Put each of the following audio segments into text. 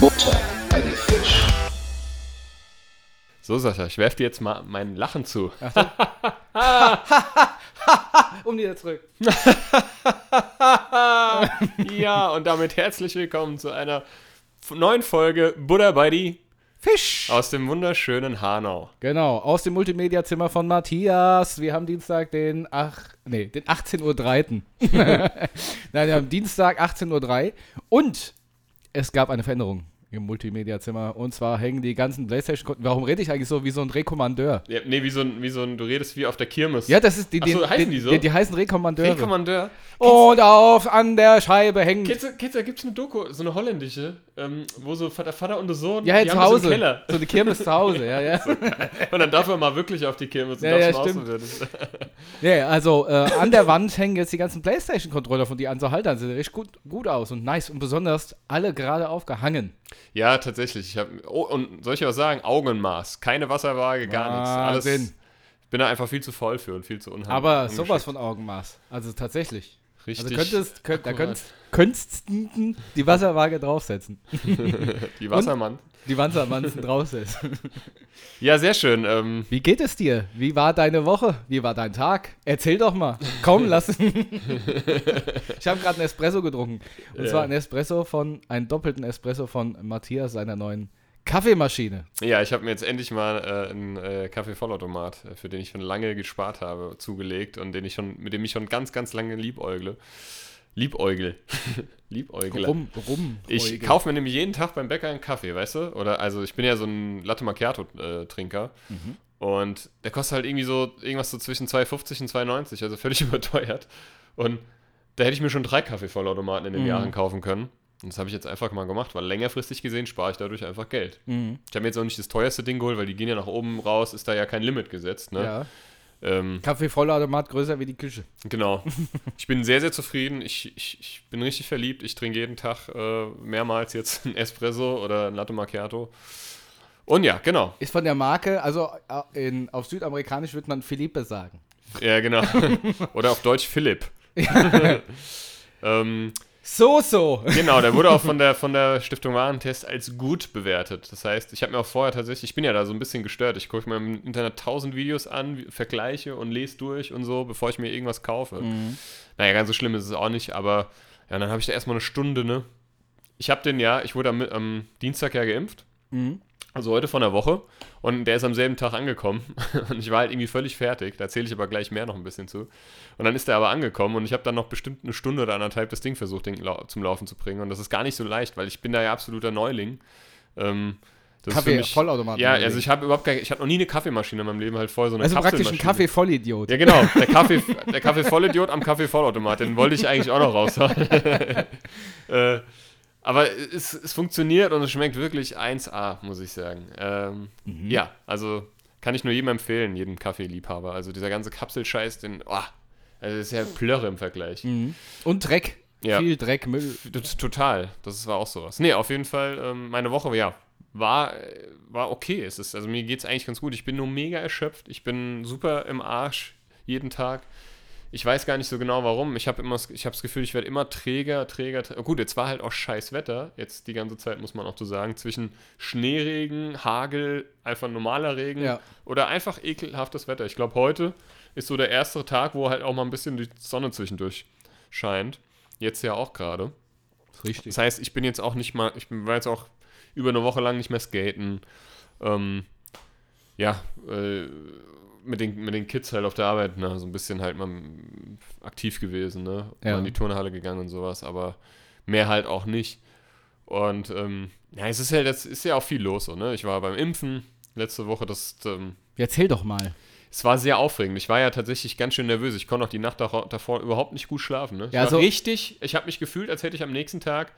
Butter bei die Fisch. So, Sascha, ich werf dir jetzt mal mein Lachen zu. Um wieder zurück. ja, und damit herzlich willkommen zu einer neuen Folge Buddha bei die Fisch. aus dem wunderschönen Hanau. Genau, aus dem Multimedia-Zimmer von Matthias. Wir haben Dienstag den, ach, nee, den 18.03. Uhr. Nein, wir haben Dienstag 18.03 Uhr und es gab eine Veränderung im Multimedia-Zimmer. Und zwar hängen die ganzen Playstation-Konten. Warum rede ich eigentlich so wie so ein Rekommandeur? Ja, nee, wie so, ein, wie so ein, du redest wie auf der Kirmes. Ja, das ist die, Ach so, den- heißen den- die so? Die, die heißen Rekommandeure. Rekommandeur. Und auf an der Scheibe hängen. Kids, Kids, da gibt's eine Doku, so eine holländische, ähm, wo so Vater, Vater und der Sohn, Ja, ja, zu so Hause. Keller. So eine Kirmes zu Hause, ja, ja. Und dann darf er mal wirklich auf die Kirmes und Ja, darf ja, stimmt. Ja, also äh, an der Wand hängen jetzt die ganzen Playstation-Controller von die an so Haltern. Sieht richtig gut, gut aus und nice. Und besonders alle gerade aufgehangen. Ja, tatsächlich. Ich hab, oh, und soll ich was sagen? Augenmaß. Keine Wasserwaage, gar nichts. Alles. Ich bin da einfach viel zu voll für und viel zu unheimlich. Aber sowas von Augenmaß. Also tatsächlich. Richtig. Also könntest, könnt, da könntest, könntest du die Wasserwaage draufsetzen. Die Wassermann. Die Wassermanzen draufsetzen. Ja, sehr schön. Ähm, Wie geht es dir? Wie war deine Woche? Wie war dein Tag? Erzähl doch mal. Komm, lass. ich habe gerade einen Espresso getrunken. Und Ja. zwar einen Espresso von, einen doppelten Espresso von Matthias, seiner neuen Kaffeemaschine. ja, ich habe mir jetzt endlich mal äh, einen äh, Kaffee-Vollautomat, äh, für den ich schon lange gespart habe, zugelegt und den ich schon, mit dem ich schon ganz, ganz lange liebäugle. Liebäugel. Liebäugle. Rum, rum. Ich kaufe mir nämlich jeden Tag beim Bäcker einen Kaffee, weißt du? Oder also ich bin ja so ein Latte Macchiato-Trinker. Mhm. Und der kostet halt irgendwie so irgendwas so zwischen 2,50 und 2,90, also völlig überteuert. Und da hätte ich mir schon drei Kaffeevollautomaten in den Mhm. Jahren kaufen können. Und das habe ich jetzt einfach mal gemacht, weil längerfristig gesehen spare ich dadurch einfach Geld. Mhm. Ich habe mir jetzt auch nicht das teuerste Ding geholt, weil die gehen ja nach oben raus, ist da ja kein Limit gesetzt. Ne? Ja. Ähm, Kaffeevollautomat größer wie die Küche. Genau. Ich bin sehr, sehr zufrieden. Ich, ich, ich bin richtig verliebt. Ich trinke jeden Tag äh, mehrmals jetzt ein Espresso oder ein Latte Macchiato. Und ja, genau. Ist von der Marke, also äh, in, auf Südamerikanisch würde man Philippe sagen. Ja, genau. Oder auf Deutsch Philipp. ähm, So, so. genau, der wurde auch von der, von der Stiftung Warentest als gut bewertet. Das heißt, ich habe mir auch vorher tatsächlich, ich bin ja da so ein bisschen gestört. Ich gucke mir im Internet tausend Videos an, vergleiche und lese durch und so, bevor ich mir irgendwas kaufe. Naja, ganz so schlimm ist es auch nicht, aber ja, dann habe ich da erstmal eine Stunde, ne? Ich habe den ja, ich wurde am, am Dienstag ja geimpft. Mhm. Also heute von der Woche. Und der ist am selben Tag angekommen. Und ich war halt irgendwie völlig fertig. Da erzähle ich aber gleich mehr noch ein bisschen zu. Und dann ist er aber angekommen und ich habe dann noch bestimmt eine Stunde oder anderthalb das Ding versucht, den zum Laufen zu bringen. Und das ist gar nicht so leicht, weil ich bin da ja absoluter Neuling. Ähm, das Kaffee, mich- Vollautomat. Ja, also ich habe überhaupt gar, ich hatte noch nie eine Kaffeemaschine in meinem Leben halt voll so eine Also praktisch ein Kapselmaschine. Kaffee-Vollidiot. Ja, genau. Der Kaffee, der Kaffee Vollidiot am Kaffee Vollautomat. Den wollte ich eigentlich auch noch raushauen. äh, aber es, es funktioniert und es schmeckt wirklich 1A, muss ich sagen. Ähm, Mhm. Ja, also kann ich nur jedem empfehlen, jedem Kaffeeliebhaber. Also dieser ganze Kapselscheiß, den, oh, also das ist ja Plörre im Vergleich. Mhm. Und Dreck. Ja. Viel Dreck, Müll. Total, das war auch sowas. Nee, auf jeden Fall, ähm, meine Woche, ja, war, war okay. Es ist, also mir geht es eigentlich ganz gut. Ich bin nur mega erschöpft. Ich bin super im Arsch jeden Tag. Ich weiß gar nicht so genau warum. Ich habe immer, das- ich habe das Gefühl, ich werde immer träger, träger, träger. Gut, jetzt war halt auch scheiß Wetter. Jetzt die ganze Zeit muss man auch so sagen. Zwischen Schneeregen, Hagel, einfach normaler Regen Ja. oder einfach ekelhaftes Wetter. Ich glaube, heute ist so der erste Tag, wo halt auch mal ein bisschen die Sonne zwischendurch scheint. Jetzt ja auch gerade. Richtig. Das heißt, ich bin jetzt auch nicht mal, ich bin- war jetzt auch über eine Woche lang nicht mehr skaten. Ähm, ja, äh, mit, den, mit den Kids halt auf der Arbeit, ne, so ein bisschen halt mal aktiv gewesen, ne? Ja. Mal in die Turnhalle gegangen und sowas, aber mehr halt auch nicht. Und ähm, ja, es ist ja, das ist ja auch viel los, so, ne? Ich war beim Impfen letzte Woche, das, ähm, Erzähl doch mal. es war sehr aufregend. Ich war ja tatsächlich ganz schön nervös. Ich konnte auch die Nacht davor, überhaupt nicht gut schlafen. Ne? Ich Ja, war so- richtig, ich habe mich gefühlt, als hätte ich am nächsten Tag,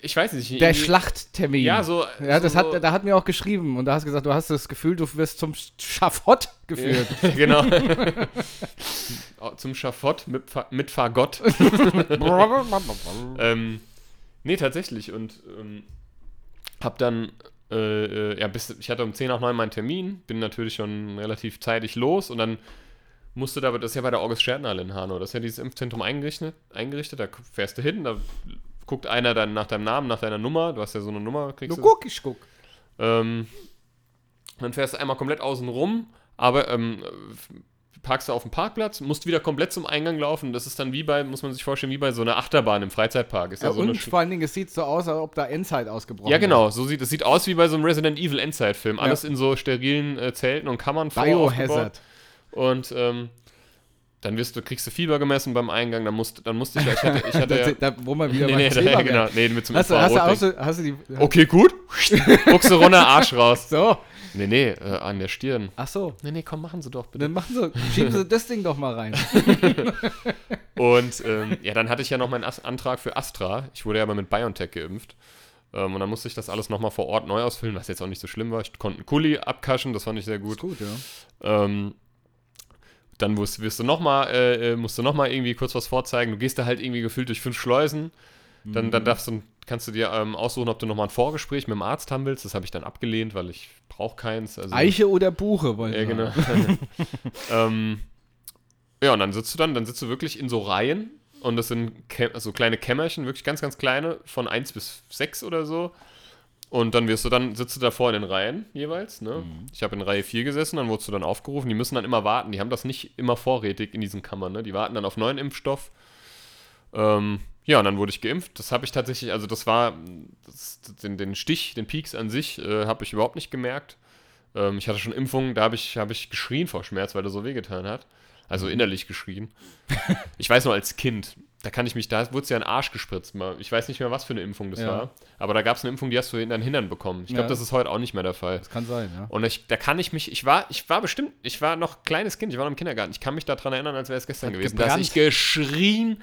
ich weiß nicht, Der Schlachttermin. Ja, so. Ja, das so, hat, da hat mir auch geschrieben und da hast du gesagt, du hast das Gefühl, du wirst zum Schafott geführt. genau. Oh, Zum Schafott mit, mit Fagott. ähm, nee, tatsächlich. Und ähm, hab dann äh, äh, ja, bis, ich hatte um 10 nach 9 meinen Termin, bin natürlich schon relativ zeitig los und dann musste da, das ist ja bei der August Schertnerhalle in Hanau, das ist ja dieses Impfzentrum eingerichtet, eingerichtet, da fährst du hin, da guckt einer dann nach deinem Namen, nach deiner Nummer, du hast ja so eine Nummer, kriegst Du du. guck, ich guck. Ähm, dann fährst du einmal komplett außen rum, aber ähm, parkst du auf dem Parkplatz, musst wieder komplett zum Eingang laufen. Das ist dann wie bei, muss man sich vorstellen, wie bei so einer Achterbahn im Freizeitpark. Ist ja, Ja, so und vor allen Dingen, es sieht so aus, als ob da Endzeit ausgebrochen ja genau, so sieht es sieht aus wie bei so einem Resident Evil Endzeit-Film. Ja. Alles in so sterilen äh, Zelten und Kammern ist. aufgebaut. Biohazard. Und ähm, dann wirst du, kriegst du Fieber gemessen beim Eingang, dann musst, dann musste ich, ich hatte, ich hatte ja, da, da, wo man wieder nee, nee, da, genau, nee, mit zum Hast du, hast, du Infrarotding. so, hast du die. Okay, gut. Buchse runter, Arsch raus. So. Nee, nee, äh, an der Stirn. Ach so. Nee, nee, komm, machen Sie doch bitte. Dann machen sie, schieben sie das Ding doch mal rein. Und ähm, ja, dann hatte ich ja noch meinen As Antrag für Astra. Ich wurde ja aber mit BioNTech geimpft. Ähm, und dann musste ich das alles nochmal vor Ort neu ausfüllen, was jetzt auch nicht so schlimm war. Ich konnte einen Kuli abkaschen, das fand ich sehr gut. gut, ja. Ähm, dann wirst, wirst du nochmal, äh, äh, musst du nochmal irgendwie kurz was vorzeigen. Du gehst da halt irgendwie gefühlt durch fünf Schleusen. Dann, Mhm. dann darfst du, kannst du dir ähm, aussuchen, ob du nochmal ein Vorgespräch mit dem Arzt haben willst. Das habe ich dann abgelehnt, weil ich brauche keins. Also, Eiche oder Buche, wollen ja, wir genau. ähm, ja, und dann sitzt du dann, dann sitzt du wirklich in so Reihen und das sind so kleine Kämmerchen, wirklich ganz, ganz kleine, von 1 bis 6 oder so. Und dann wirst du dann, sitzt du davor in den Reihen jeweils, ne? Ich habe in Reihe 4 gesessen, dann wurdest du dann aufgerufen. Die müssen dann immer warten. Die haben das nicht immer vorrätig in diesen Kammern, ne? Die warten dann auf neuen Impfstoff. Ähm, ja, und dann wurde ich geimpft. Das habe ich tatsächlich, also das war, das, den, den Stich, den Peaks an sich, äh, habe ich überhaupt nicht gemerkt. Ähm, ich hatte schon Impfungen, da habe ich, hab ich geschrien vor Schmerz, weil er so wehgetan hat. Also innerlich geschrien. ich weiß noch als Kind, da kann ich mich, da wurde es ja ein Arsch gespritzt. Mal. Ich weiß nicht mehr, was für eine Impfung das Ja. war. Aber da gab es eine Impfung, die hast du in deinen Hintern bekommen. Ich glaube, Ja. das ist heute auch nicht mehr der Fall. Das kann sein, ja. Und ich, da kann ich mich, ich war, ich war bestimmt, ich war noch kleines Kind, ich war noch im Kindergarten. Ich kann mich daran erinnern, als wäre es gestern Hat gewesen, gebrannt. dass ich geschrien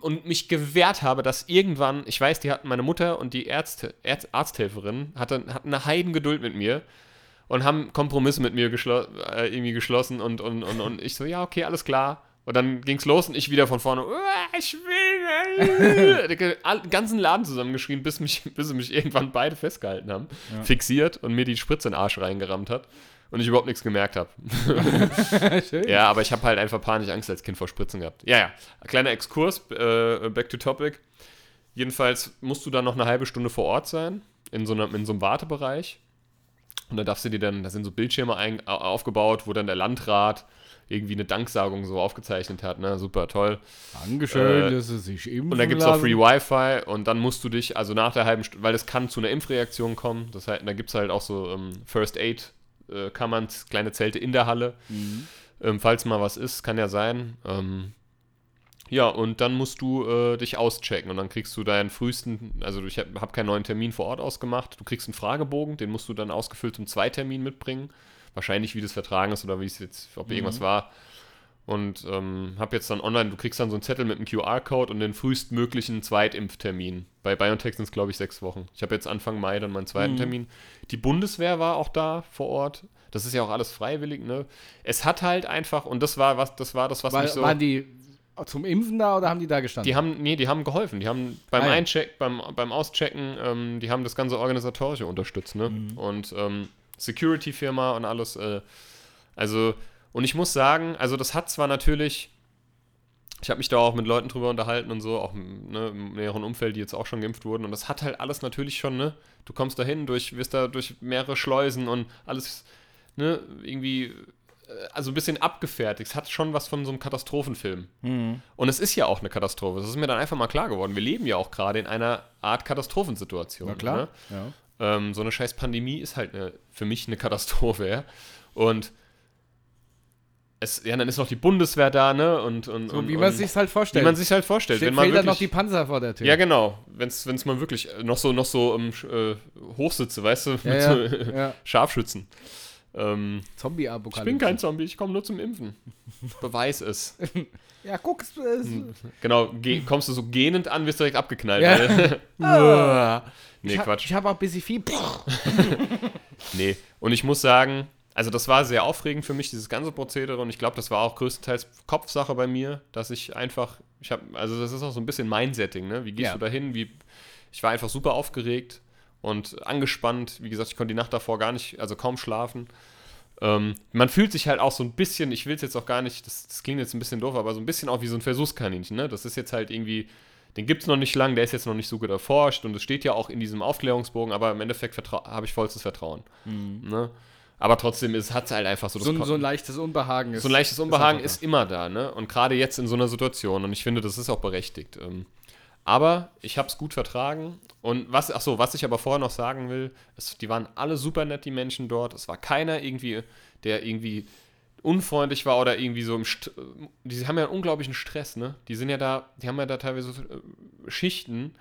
und mich gewehrt habe, dass irgendwann, ich weiß, die hatten meine Mutter und die Ärzte, Ärz, Arzthelferin hatten, hatten eine Heidengeduld mit mir und haben Kompromisse mit mir geschlo äh, irgendwie geschlossen und, und, und, und ich so, ja, okay, alles klar. Und dann ging's los und ich wieder von vorne, "Uah, ich will, den ganzen Laden zusammengeschrien, bis, mich, bis sie mich irgendwann beide festgehalten haben, Ja. fixiert und mir die Spritze in den Arsch reingerammt hat und ich überhaupt nichts gemerkt habe. Ja, aber ich habe halt einfach panisch Angst als Kind vor Spritzen gehabt. Ja, ja. Kleiner Exkurs, äh, back to topic. Jedenfalls musst du dann noch eine halbe Stunde vor Ort sein, in so, einer, in so einem Wartebereich. Und da darfst du dir dann, da sind so Bildschirme ein, au- aufgebaut, wo dann der Landrat irgendwie eine Danksagung so aufgezeichnet hat. Ne? Super toll. Dankeschön, Äh, dass sie sich impfen Und dann gibt es auch. Free Wi-Fi und dann musst du dich, also nach der halben Stunde, weil es kann zu einer Impfreaktion kommen. Das heißt, da gibt es halt auch so ähm, First Aid, äh, Kammern, kleine Zelte in der Halle. Mhm. Ähm, falls mal was ist, kann ja sein. Ähm, ja, und dann musst du äh, dich auschecken und dann kriegst du deinen frühesten, also ich habe hab keinen neuen Termin vor Ort ausgemacht. Du kriegst einen Fragebogen, den musst du dann ausgefüllt zum Zweitermin mitbringen. Wahrscheinlich, wie das vertragen ist oder wie es jetzt, ob irgendwas war. Und ähm, habe jetzt dann online, du kriegst dann so einen Zettel mit einem QR-Code und den frühestmöglichen Zweitimpftermin. Bei BioNTech sind es, glaube ich, sechs Wochen. Ich habe jetzt Anfang Mai dann meinen zweiten Mhm. Termin. Die Bundeswehr war auch da vor Ort. Das ist ja auch alles freiwillig, ne? Es hat halt einfach, und das war was, das war das, was War, mich so. Waren die zum Impfen da oder haben die da gestanden? Die haben, nee, die haben geholfen. Die haben beim Ah, ja. Eincheck, beim, beim Auschecken, ähm, die haben das ganze Organisatorische unterstützt, ne? Mhm. Und ähm, Security-Firma und alles. Äh, also, und ich muss sagen, also das hat zwar natürlich, ich habe mich da auch mit Leuten drüber unterhalten und so, auch ne, im näheren Umfeld, die jetzt auch schon geimpft wurden. Und das hat halt alles natürlich schon, ne? Du kommst da hin, durch, wirst da durch mehrere Schleusen und alles, ne, irgendwie, also ein bisschen abgefertigt. Es hat schon was von so einem Katastrophenfilm. Mhm. Und es ist ja auch eine Katastrophe. Das ist mir dann einfach mal klar geworden. Wir leben ja auch gerade in einer Art Katastrophensituation. Na klar. Ne? Ja. Ähm, so eine scheiß Pandemie ist halt eine, für mich eine Katastrophe. Ja? Und es, ja, dann ist noch die Bundeswehr da, ne? Und, und, So und, wie man sich halt wie vorstellt. man sich halt vorstellt. Steht Wenn man fehlt dann noch wirklich, die Panzer vor der Tür. ja, genau. Wenn es mal wirklich noch so, noch so ähm, sch- äh, Hochsitze, weißt du, ja, mit ja, so ja. Scharfschützen. Ähm, ich Zombie-Apokalypse. bin kein Zombie, ich komme nur zum Impfen. Beweis es. Ja, guck, es ist, Genau, ge kommst du so gähnend an, wirst direkt abgeknallt. Ja. weil- nee, ich Quatsch. Ich habe auch ein bisschen viel. Nee. Und ich muss sagen, also das war sehr aufregend für mich, dieses ganze Prozedere. Und ich glaube, das war auch größtenteils Kopfsache bei mir, dass ich einfach, ich habe, also das ist auch so ein bisschen mein Setting, ne? Wie gehst Ja. du dahin? Wie, ich war einfach super aufgeregt. Und angespannt. Wie gesagt, ich konnte die Nacht davor gar nicht, also kaum schlafen. Ähm, man fühlt sich halt auch so ein bisschen, ich will es jetzt auch gar nicht, das, das, klingt jetzt ein bisschen doof, aber so ein bisschen auch wie so ein Versuchskaninchen. Ne? Das ist jetzt halt irgendwie, den gibt es noch nicht lang, der ist jetzt noch nicht so gut erforscht und es steht ja auch in diesem Aufklärungsbogen, aber im Endeffekt habe ich vollstes Vertrauen. Mhm. Ne? Aber trotzdem hat es halt einfach so. So ein, so ein, leichtes Unbehagen ist. So ein leichtes Unbehagen ist, ist immer da, ne? Und gerade jetzt in so einer Situation. Und ich finde, das ist auch berechtigt. Ähm, aber ich habe es gut vertragen. Und was, ach so, was ich aber vorher noch sagen will, ist, die waren alle super nett, die Menschen dort. Es war keiner irgendwie, der irgendwie unfreundlich war oder irgendwie so im St die haben ja einen unglaublichen Stress, ne? Die sind ja da, die haben ja da teilweise äh, Schichten,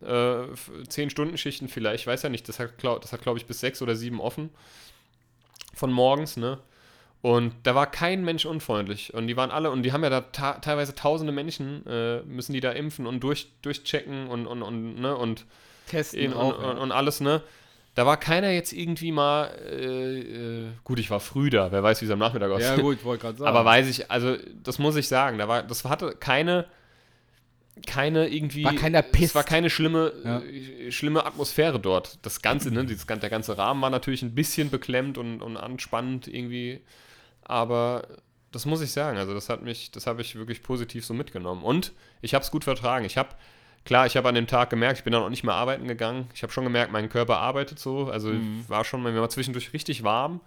äh, zehn Stunden Schichten vielleicht, ich weiß ja nicht, das hat, das hat glaube ich bis sechs oder sieben offen von morgens, ne? Und da war kein Mensch unfreundlich. Und die waren alle, und die haben ja da ta teilweise tausende Menschen, äh, müssen die da impfen und durch, durchchecken und, und, und, ne, und testen und, auch, und, ja. und, alles, ne? Da war keiner jetzt irgendwie mal, äh, äh, gut, ich war früh da, wer weiß, wie es am Nachmittag aussieht. Ja, gut, wollte gerade sagen. Aber weiß ich, also, das muss ich sagen, da war, das hatte keine, keine irgendwie. War keiner Piss. Es war keine schlimme, ja. äh, schlimme Atmosphäre dort. Das Ganze, ne, dieses, der ganze Rahmen war natürlich ein bisschen beklemmt und, und anspannend irgendwie aber das muss ich sagen. Also das hat mich, das habe ich wirklich positiv so mitgenommen. Und ich habe es gut vertragen. Ich habe, klar, ich habe an dem Tag gemerkt, ich bin dann auch nicht mehr arbeiten gegangen. Ich habe schon gemerkt, mein Körper arbeitet so. Also mhm. war schon, mir war zwischendurch richtig warm.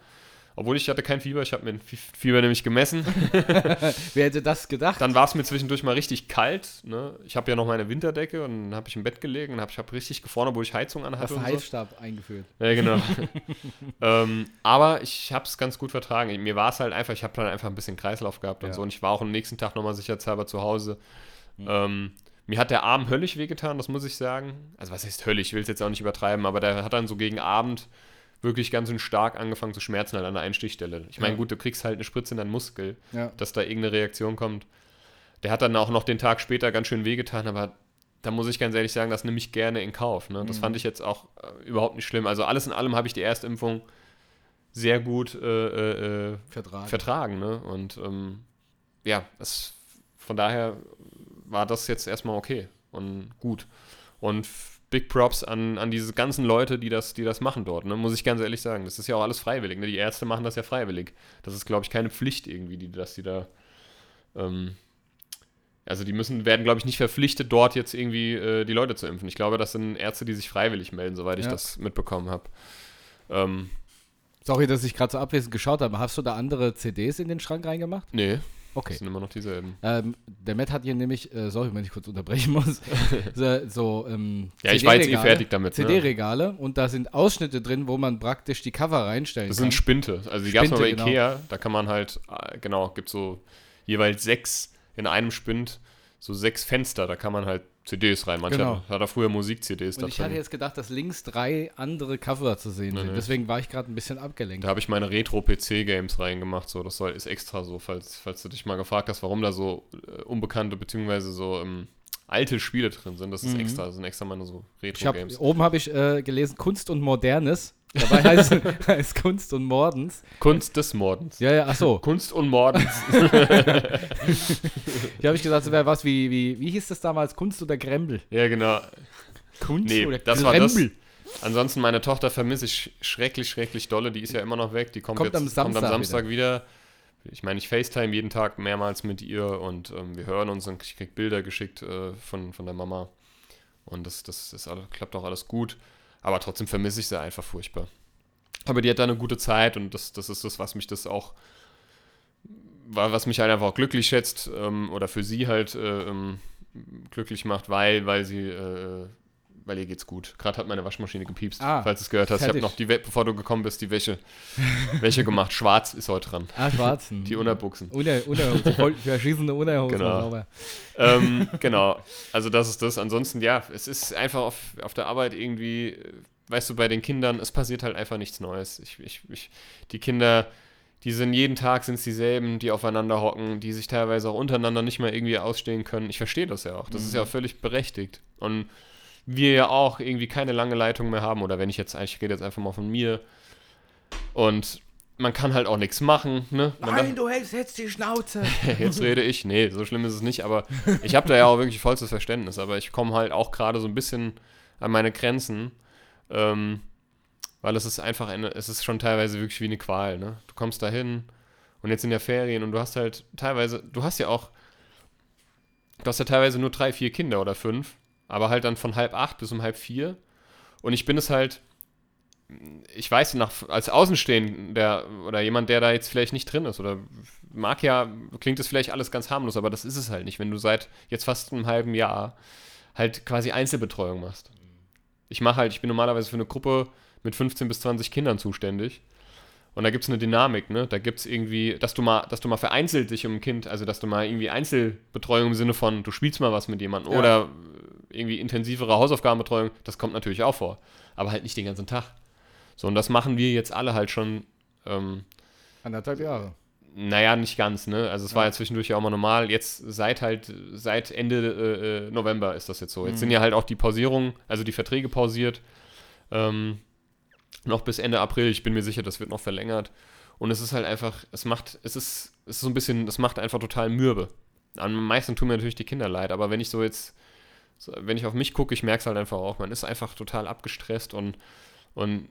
Obwohl ich hatte kein Fieber, ich habe mir ein Fieber nämlich gemessen. Wer hätte das gedacht? Dann war es mir zwischendurch mal richtig kalt. Ne? Ich habe ja noch meine Winterdecke und dann habe ich im Bett gelegen und hab, ich habe richtig gefroren, obwohl ich Heizung anhatte. Hast du Heizstab so. eingeführt. Ja, genau. ähm, aber ich habe es ganz gut vertragen. Mir war es halt einfach, ich habe dann einfach ein bisschen Kreislauf gehabt und ja. so. Und ich war auch am nächsten Tag nochmal sicherheitshalber zu Hause. Mhm. Ähm, mir hat der Arm höllisch wehgetan, das muss ich sagen. Also was heißt höllisch, ich will es jetzt auch nicht übertreiben, aber der hat dann so gegen Abend wirklich ganz schön stark angefangen zu schmerzen halt an der Einstichstelle. Ich meine, ja. gut, du kriegst halt eine Spritze in deinen Muskel, ja. dass da irgendeine Reaktion kommt. Der hat dann auch noch den Tag später ganz schön wehgetan, aber da muss ich ganz ehrlich sagen, das nehme ich gerne in Kauf. Ne? Das mhm. fand ich jetzt auch äh, überhaupt nicht schlimm. Also alles in allem habe ich die Erstimpfung sehr gut äh, äh, vertragen. vertragen ne? Und ähm, ja, das, von daher war das jetzt erstmal okay und gut. Und Big Props an, an diese ganzen Leute, die das, die das machen dort, ne? muss ich ganz ehrlich sagen. Das ist ja auch alles freiwillig. Ne? Die Ärzte machen das ja freiwillig. Das ist, glaube ich, keine Pflicht irgendwie, die, dass die da. Ähm, also die müssen, werden, glaube ich, nicht verpflichtet, dort jetzt irgendwie äh, die Leute zu impfen. Ich glaube, das sind Ärzte, die sich freiwillig melden, soweit ich das mitbekommen habe. Ähm, Sorry, dass ich gerade so abwesend geschaut habe. Hast du da andere CDs in den Schrank reingemacht? Nee. Okay. Das sind immer noch dieselben. Ähm, der Matt hat hier nämlich, äh, sorry, wenn ich kurz unterbrechen muss, so, so ähm, Ja, ich war jetzt eh fertig damit. CD-Regale ne? und da sind Ausschnitte drin, wo man praktisch die Cover reinstellen das kann. Das sind Spinte. Also die gab es mal bei genau. Ikea, da kann man halt, äh, genau, gibt so jeweils sechs in einem Spind, so sechs Fenster, da kann man halt CDs rein. Manche genau. hat er früher Musik-CDs Und ich hatte jetzt gedacht, dass links drei andere Cover zu sehen nee, sind. Nee. Deswegen war ich gerade ein bisschen abgelenkt. Da habe ich meine Retro-PC-Games reingemacht. So, das soll, ist extra so, falls, falls du dich mal gefragt hast, warum da so äh, unbekannte bzw. so ähm, alte Spiele drin sind. Das ist mhm. extra. Das sind extra meine so Retro-Games. Oben habe ich äh, gelesen Kunst und Modernes. Dabei heißt, heißt Kunst und Mordens. Kunst des Mordens. Ja, ja, ach so. Kunst und Mordens. Hier habe ich gesagt, es wäre was wie, wie, wie hieß das damals? Kunst oder Grembel? Ja, genau. Kunst nee, oder das Grembel? War das. Ansonsten, meine Tochter vermisse ich schrecklich, schrecklich dolle. Die ist ja immer noch weg. Die kommt, kommt jetzt am Samstag, kommt am Samstag wieder. wieder. Ich meine, ich FaceTime jeden Tag mehrmals mit ihr und ähm, wir hören uns und ich kriege Bilder geschickt äh, von, von der Mama. Und das, das, das klappt auch alles gut. Aber trotzdem vermisse ich sie einfach furchtbar. Aber die hat da eine gute Zeit und das, das ist das, was mich das auch, was mich halt einfach auch glücklich schätzt ähm, oder für sie halt äh, ähm, glücklich macht, weil, weil sie, äh, weil ihr geht's gut. Gerade hat meine Waschmaschine gepiepst, ah, falls du es gehört hast. Fertig. Ich habe noch, die, bevor du gekommen bist, die Wäsche, Wäsche gemacht. Schwarz ist heute dran. Ah, schwarzen. Die Unterbuchsen. Uner, Unterhose, verschießende Unterhose. Genau. Ähm, genau, also das ist das. Ansonsten, ja, es ist einfach auf, auf der Arbeit irgendwie weißt du, bei den Kindern, es passiert halt einfach nichts Neues. Ich, ich, ich, die Kinder, die sind jeden Tag sind es dieselben, die aufeinander hocken, die sich teilweise auch untereinander nicht mal irgendwie ausstehen können. Ich verstehe das ja auch. Das mhm. ist ja auch völlig berechtigt. Und wir ja auch irgendwie keine lange Leitung mehr haben, oder wenn ich jetzt, ich rede jetzt einfach mal von mir. Und man kann halt auch nichts machen. Ne? Nein, du hältst jetzt die Schnauze. jetzt rede ich. Nee, so schlimm ist es nicht, aber ich habe da ja auch wirklich vollstes Verständnis. Aber ich komme halt auch gerade so ein bisschen an meine Grenzen Ähm, weil es ist einfach eine, es ist schon teilweise wirklich wie eine Qual, ne? Du kommst da hin und jetzt in der Ferien und du hast halt teilweise, du hast ja auch, du hast ja teilweise nur drei, vier Kinder oder fünf, aber halt dann von halb acht bis um halb vier. Und ich bin es halt, ich weiß nach, als Außenstehender oder jemand, der da jetzt vielleicht nicht drin ist oder mag ja, klingt es vielleicht alles ganz harmlos, aber das ist es halt nicht, wenn du seit jetzt fast einem halben Jahr halt quasi Einzelbetreuung machst. Ich mache halt, ich bin normalerweise für eine Gruppe mit 15 bis 20 Kindern zuständig. Und da gibt es eine Dynamik, ne? Da gibt es irgendwie, dass du mal, dass du mal vereinzelt dich um ein Kind, also dass du mal irgendwie Einzelbetreuung im Sinne von, du spielst mal was mit jemandem ja. oder irgendwie intensivere Hausaufgabenbetreuung, das kommt natürlich auch vor. Aber halt nicht den ganzen Tag. So, und das machen wir jetzt alle halt schon. Ähm, Anderthalb Jahre. Naja, nicht ganz, ne? Also es ja. war ja zwischendurch ja auch mal normal. Jetzt seit halt, seit Ende äh, äh, November ist das jetzt so. Jetzt mhm. sind ja halt auch die Pausierungen, also die Verträge pausiert. Ähm, noch bis Ende April. Ich bin mir sicher, das wird noch verlängert. Und es ist halt einfach, es macht, es ist, es ist so ein bisschen, es macht einfach total mürbe. Am meisten tun mir natürlich die Kinder leid, aber wenn ich so jetzt, so, wenn ich auf mich gucke, ich merke es halt einfach auch, man ist einfach total abgestresst und, und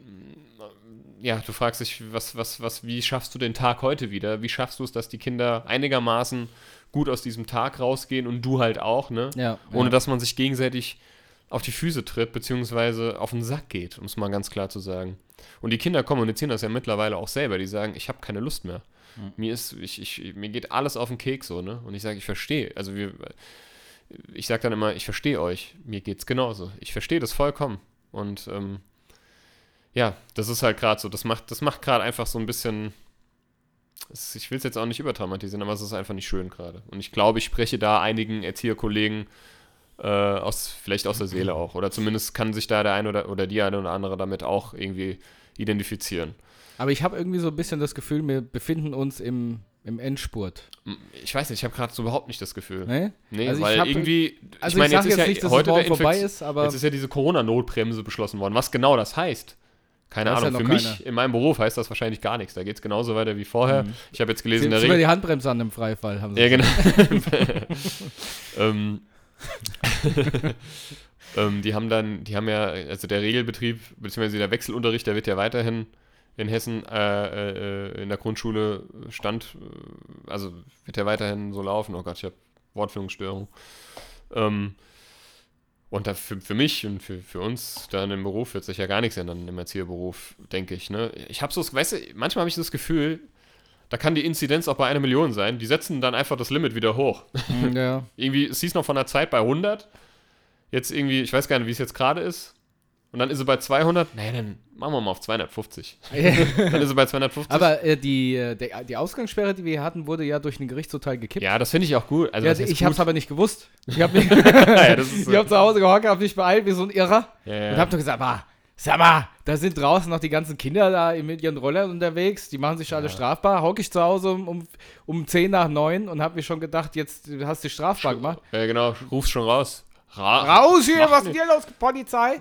ja, du fragst dich, was, was, was, wie schaffst du den Tag heute wieder? Wie schaffst du es, dass die Kinder einigermaßen gut aus diesem Tag rausgehen und du halt auch, ne? Ja, Ohne ja. dass man sich gegenseitig auf die Füße tritt, beziehungsweise auf den Sack geht, um es mal ganz klar zu sagen. Und die Kinder kommunizieren das ja mittlerweile auch selber. Die sagen, ich habe keine Lust mehr. Mhm. Mir ist, ich, ich, mir geht alles auf den Keks so, ne? Und ich sage, ich verstehe. Also wir, ich sage dann immer, ich verstehe euch. Mir geht's genauso. Ich verstehe das vollkommen. Und ähm, ja, das ist halt gerade so. Das macht, das macht gerade einfach so ein bisschen. Ich will es jetzt auch nicht übertraumatisieren, aber es ist einfach nicht schön gerade. Und ich glaube, ich spreche da einigen Erzieherkollegen äh, aus, vielleicht aus der Seele auch. Oder zumindest kann sich da der eine oder, oder die eine oder andere damit auch irgendwie identifizieren. Aber ich habe irgendwie so ein bisschen das Gefühl, wir befinden uns im, im Endspurt. Ich weiß nicht, ich habe gerade so überhaupt nicht das Gefühl. Nee? Nee, also weil hab, irgendwie. Also ich meine, jetzt, jetzt, ist ja nicht, heute der vorbei ist, aber. Jetzt ist ja diese Corona-Notbremse beschlossen worden. Was genau das heißt, keine Ahnung. Ja Für mich in meinem Beruf heißt das wahrscheinlich gar nichts. Da geht es genauso weiter wie vorher. Mhm. Ich habe jetzt gelesen, Sie, in der Regel. die Handbremse an im Freifall. Haben sie ja, genau. ähm, ähm, die haben dann, die haben ja, also der Regelbetrieb, beziehungsweise der Wechselunterricht, der wird ja weiterhin in Hessen äh, äh, in der Grundschule stand, äh, also wird ja weiterhin so laufen. Oh Gott, ich habe Wortführungsstörung. Ähm, und da für, für mich und für, für uns da in dem Beruf wird sich ja gar nichts ändern im Erzieherberuf, denke ich. Ne? Ich habe so, weißt du, manchmal habe ich das Gefühl, da kann die Inzidenz auch bei einer Million sein. Die setzen dann einfach das Limit wieder hoch. Hm, ja. irgendwie, es hieß noch von der Zeit bei 100. Jetzt irgendwie, ich weiß gar nicht, wie es jetzt gerade ist. Und dann ist sie bei 200. Nee, dann machen wir mal auf 250. dann ist sie bei 250. Aber äh, die, äh, die, Ausgangssperre, die wir hatten, wurde ja durch ein Gerichtsurteil gekippt. Ja, das finde ich auch gut. Also, ja, ich habe es aber nicht gewusst. Ich habe ja, hab zu Hause gehockt, habe mich beeilt wie so ein Irrer. Ja. Und habe nur gesagt, ah, Sag mal, da sind draußen noch die ganzen Kinder da mit ihren Rollern unterwegs, die machen sich alle ja. strafbar. Hocke ich zu Hause um, um, um 10 nach 9 und habe mir schon gedacht, jetzt hast du dich strafbar gemacht. Ja, genau, rufst schon raus. Ra Raus hier, was ist denn hier los, Polizei?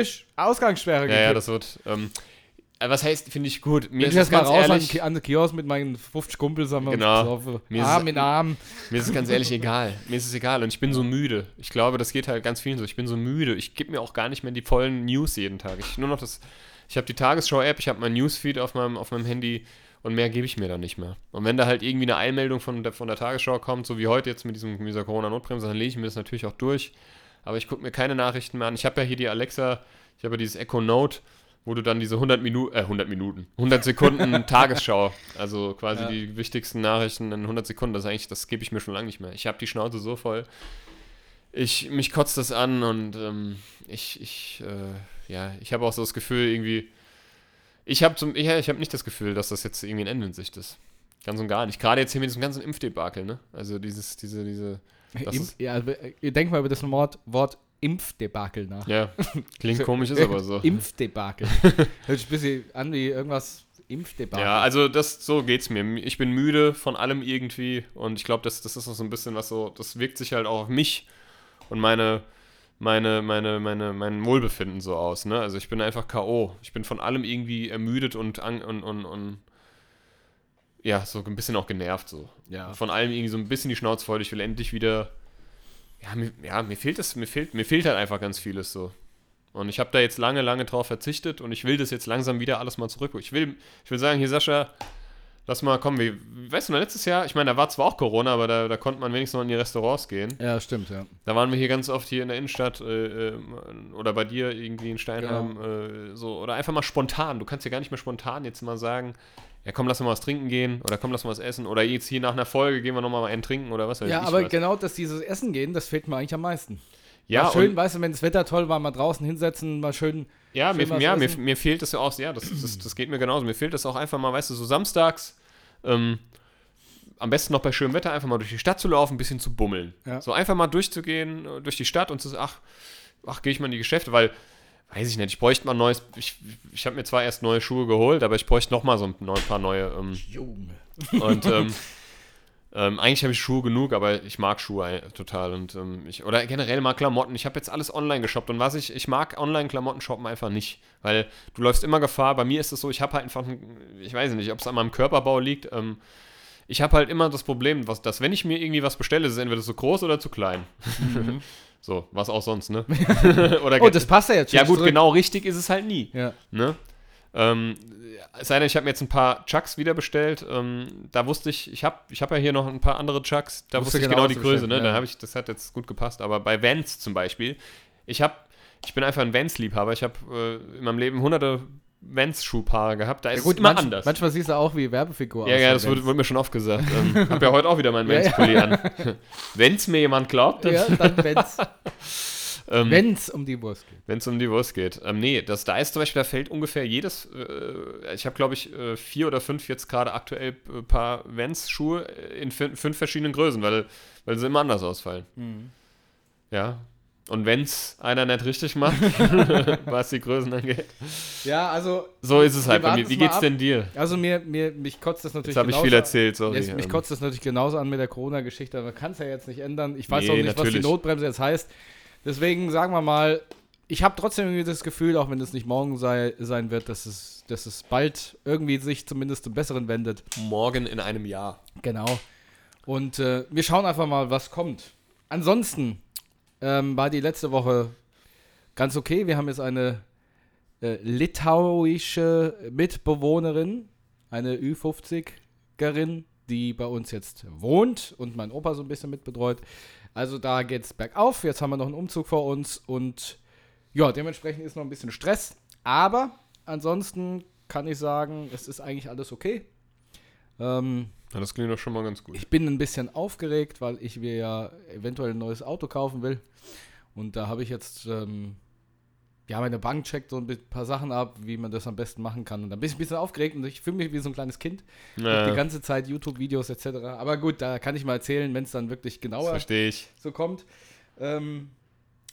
Ich, Ausgangssperre. Ja, ja, das wird. Ähm, äh, was heißt, finde ich gut. Mir ich ist mal raus ehrlich, an, den Kiosk mit meinen 50 Kumpels haben wir genau. Mir Arm in Arm. Mir ist es ganz ehrlich egal. Mir ist es egal und ich bin so müde. Ich glaube, das geht halt ganz vielen so. Ich bin so müde. Ich gebe mir auch gar nicht mehr die vollen News jeden Tag. Ich nur noch das. Ich habe die Tagesschau-App, ich habe mein Newsfeed auf meinem, auf meinem Handy und mehr gebe ich mir dann nicht mehr. Und wenn da halt irgendwie eine Einmeldung von der, von der Tagesschau kommt, so wie heute jetzt mit, diesem, mit dieser Corona-Notbremse, dann lege ich mir das natürlich auch durch. Aber ich gucke mir keine Nachrichten mehr an. Ich habe ja hier die Alexa, ich habe ja dieses Echo Note wo du dann diese 100 Minuten, äh, 100 Minuten, 100 Sekunden Tagesschau, also quasi ja. die wichtigsten Nachrichten in 100 Sekunden, das eigentlich, das gebe ich mir schon lange nicht mehr. Ich habe die Schnauze so voll. Ich, mich kotzt das an und ähm, ich, ich, äh, ja, ich habe auch so das Gefühl irgendwie, ich habe ja, ich habe nicht das Gefühl, dass das jetzt irgendwie ein Ende in Sicht ist. Ganz und gar nicht. Gerade jetzt hier mit diesem ganzen Impfdebakel, ne? Also dieses, diese, diese. Imp, ja, ihr denkt mal über das Wort, Wort Impfdebakel nach. Ja, klingt komisch, ist aber so. Impfdebakel. Hört sich ein bisschen an wie irgendwas Impfdebakel. Ja, also das, so geht's mir. Ich bin müde von allem irgendwie und ich glaube, das, das ist auch so ein bisschen was so, das wirkt sich halt auch auf mich und meine, meine, meine, meine, mein Wohlbefinden so aus, ne? Also ich bin einfach K.O. Ich bin von allem irgendwie ermüdet und, und, und, und ja, so ein bisschen auch genervt so. Ja. Von allem irgendwie so ein bisschen die Schnauze voll. Ich will endlich wieder ja, mir, ja, mir fehlt das, mir fehlt, mir fehlt halt einfach ganz vieles so. Und ich habe da jetzt lange, lange drauf verzichtet und ich will das jetzt langsam wieder alles mal zurück. Ich will, ich will sagen, hier Sascha, lass mal kommen. Wie, weißt du, letztes Jahr, ich meine, da war zwar auch Corona, aber da, da konnte man wenigstens noch in die Restaurants gehen. Ja, stimmt, ja. Da waren wir hier ganz oft hier in der Innenstadt äh, äh, oder bei dir irgendwie in Steinheim Genau. äh, so oder einfach mal spontan. Du kannst ja gar nicht mehr spontan jetzt mal sagen, ja komm, lass mal was trinken gehen oder komm, lass mal was essen oder jetzt hier nach einer Folge gehen wir nochmal einen trinken oder was weiß Ja, ich aber was. genau, dass dieses Essen gehen, das fehlt mir eigentlich am meisten. ja, mal schön, weißt du, wenn das Wetter toll war, mal draußen hinsetzen, mal schön. Ja, mir, ja mir, mir fehlt das ja auch, ja, das, das, das geht mir genauso. Mir fehlt das auch einfach mal, weißt du, so samstags ähm, am besten noch bei schönem Wetter einfach mal durch die Stadt zu laufen, ein bisschen zu bummeln. Ja. So einfach mal durchzugehen äh, durch die Stadt und zu sagen, ach, ach gehe ich mal in die Geschäfte, weil, weiß ich nicht, ich bräuchte mal ein neues, ich, ich habe mir zwar erst neue Schuhe geholt, aber ich bräuchte noch mal so ein paar neue. Ähm, Junge. und ähm, ähm, eigentlich habe ich Schuhe genug, aber ich mag Schuhe total und ähm, ich, oder generell mag Klamotten. Ich habe jetzt alles online geshoppt und was ich, ich mag Online-Klamotten shoppen einfach nicht, weil du läufst immer Gefahr. Bei mir ist es so, ich habe halt einfach, ein- ich weiß nicht, ob es an meinem Körperbau liegt. Ähm, ich habe halt immer das Problem, was, dass wenn ich mir irgendwie was bestelle, ist es entweder zu groß oder zu klein. so, was auch sonst, ne? oder Mhm. Oh, das passt ja jetzt schon. ja gut, zurück. genau richtig ist es halt nie. Ja. Ne? Ähm, es sei denn, ich habe mir jetzt ein paar Chucks wieder bestellt. Ähm, da wusste ich, ich habe ich hab ja hier noch ein paar andere Chucks. Da Wusste wusste ich genau, genau die Größe. Ne? ja. Da habe ich, das hat jetzt gut gepasst. Aber bei Vans zum Beispiel, ich habe, ich bin einfach ein Vans-Liebhaber. Ich habe äh, in meinem Leben hunderte Vans-Schuhpaare gehabt. Da ist Ja, gut, es immer manch, anders. manchmal siehst du auch wie Werbefigur ja, aus. ja, das wurde, Vans. wurde mir schon oft gesagt. Ähm, habe ja heute auch wieder meinen. Vans-Pulli an. Wenn es mir jemand glaubt, Ja, dann wenn's, ähm, wenn's um die Wurst geht. Wenn es um die Wurst geht. Ähm, nee, das, da ist zum Beispiel, da fällt ungefähr jedes, äh, ich habe glaube ich äh, vier oder fünf jetzt gerade aktuell äh, Paar Vans-Schuhe in fün- fünf verschiedenen Größen, weil, weil sie immer anders ausfallen. Mhm. Ja. Und wenn es einer nicht richtig macht, was die Größen angeht. Ja, also, So ist es halt bei mir. Wie geht's ab. denn dir? also mir, mir, mich kotzt das natürlich Jetzt habe ich viel erzählt, sorry. Jetzt, mich Ähm, kotzt das natürlich genauso an mit der Corona-Geschichte, aber man kann es ja jetzt nicht ändern. Ich weiß Nee, auch nicht, was natürlich. die Notbremse jetzt heißt. Deswegen sagen wir mal, ich habe trotzdem irgendwie das Gefühl, auch wenn es nicht morgen sei, sein wird, dass es, dass es bald irgendwie sich zumindest zum Besseren wendet. morgen in einem Jahr. Genau. Und äh, wir schauen einfach mal, was kommt. Ansonsten ähm, war die letzte Woche ganz okay. Wir haben jetzt eine äh, litauische Mitbewohnerin, eine Ü50erin, die bei uns jetzt wohnt und mein Opa so ein bisschen mitbetreut. Also da geht's bergauf. Jetzt haben wir noch einen Umzug vor uns und ja, dementsprechend ist noch ein bisschen Stress. Aber ansonsten kann ich sagen, es ist eigentlich alles okay. Ähm, Ja, das klingt doch schon mal ganz gut. ich bin ein bisschen aufgeregt, weil ich mir ja eventuell ein neues Auto kaufen will. Und da habe ich jetzt, ähm, ja, meine Bank checkt so ein paar Sachen ab, wie man das am besten machen kann. Und da bin ich ein bisschen aufgeregt und ich fühle mich wie so ein kleines Kind. Ja, Die ganze Zeit YouTube-Videos etc. Aber gut, da kann ich mal erzählen, wenn es dann wirklich genauer so kommt. Ähm,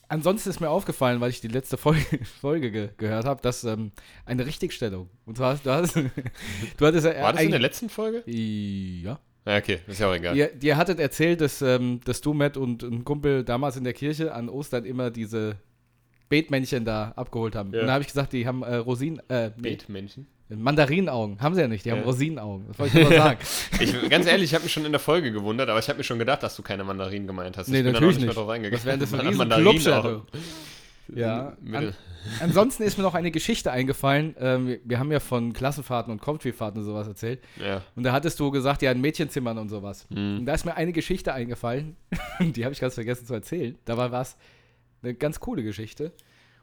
ansonsten ist mir aufgefallen, weil ich die letzte Folge, Folge ge gehört habe, dass ähm, eine Richtigstellung. Und zwar, du hast, du hattest ja War das in der letzten Folge? Ja. Ja, okay, ist ja auch egal. Ihr, ihr hattet erzählt, dass, ähm, dass du, Matt und ein Kumpel damals in der Kirche an Ostern immer diese Betmännchen da abgeholt haben. Ja. Und da habe ich gesagt, die haben äh, Rosinen, äh, nee, Betmännchen. Mandarinenaugen. Haben sie ja nicht, die haben Ja. Rosinenaugen. Das wollte ich nur sagen. Ich, ganz ehrlich, ich habe mich schon in der Folge gewundert, aber ich habe mir schon gedacht, dass du keine Mandarinen gemeint hast. Nee, ich bin natürlich da noch nicht. Mehr drauf eingegangen. Was wären das für Mandarinen? Ja. An, ansonsten ist mir noch eine Geschichte eingefallen. Ähm, wir, wir haben ja von Klassenfahrten und Countryfahrten und sowas erzählt. Ja. Und da hattest du gesagt, ja, in Mädchenzimmern und sowas. Hm. Und da ist mir eine Geschichte eingefallen, die habe ich ganz vergessen zu erzählen. Da war was, eine ganz coole Geschichte.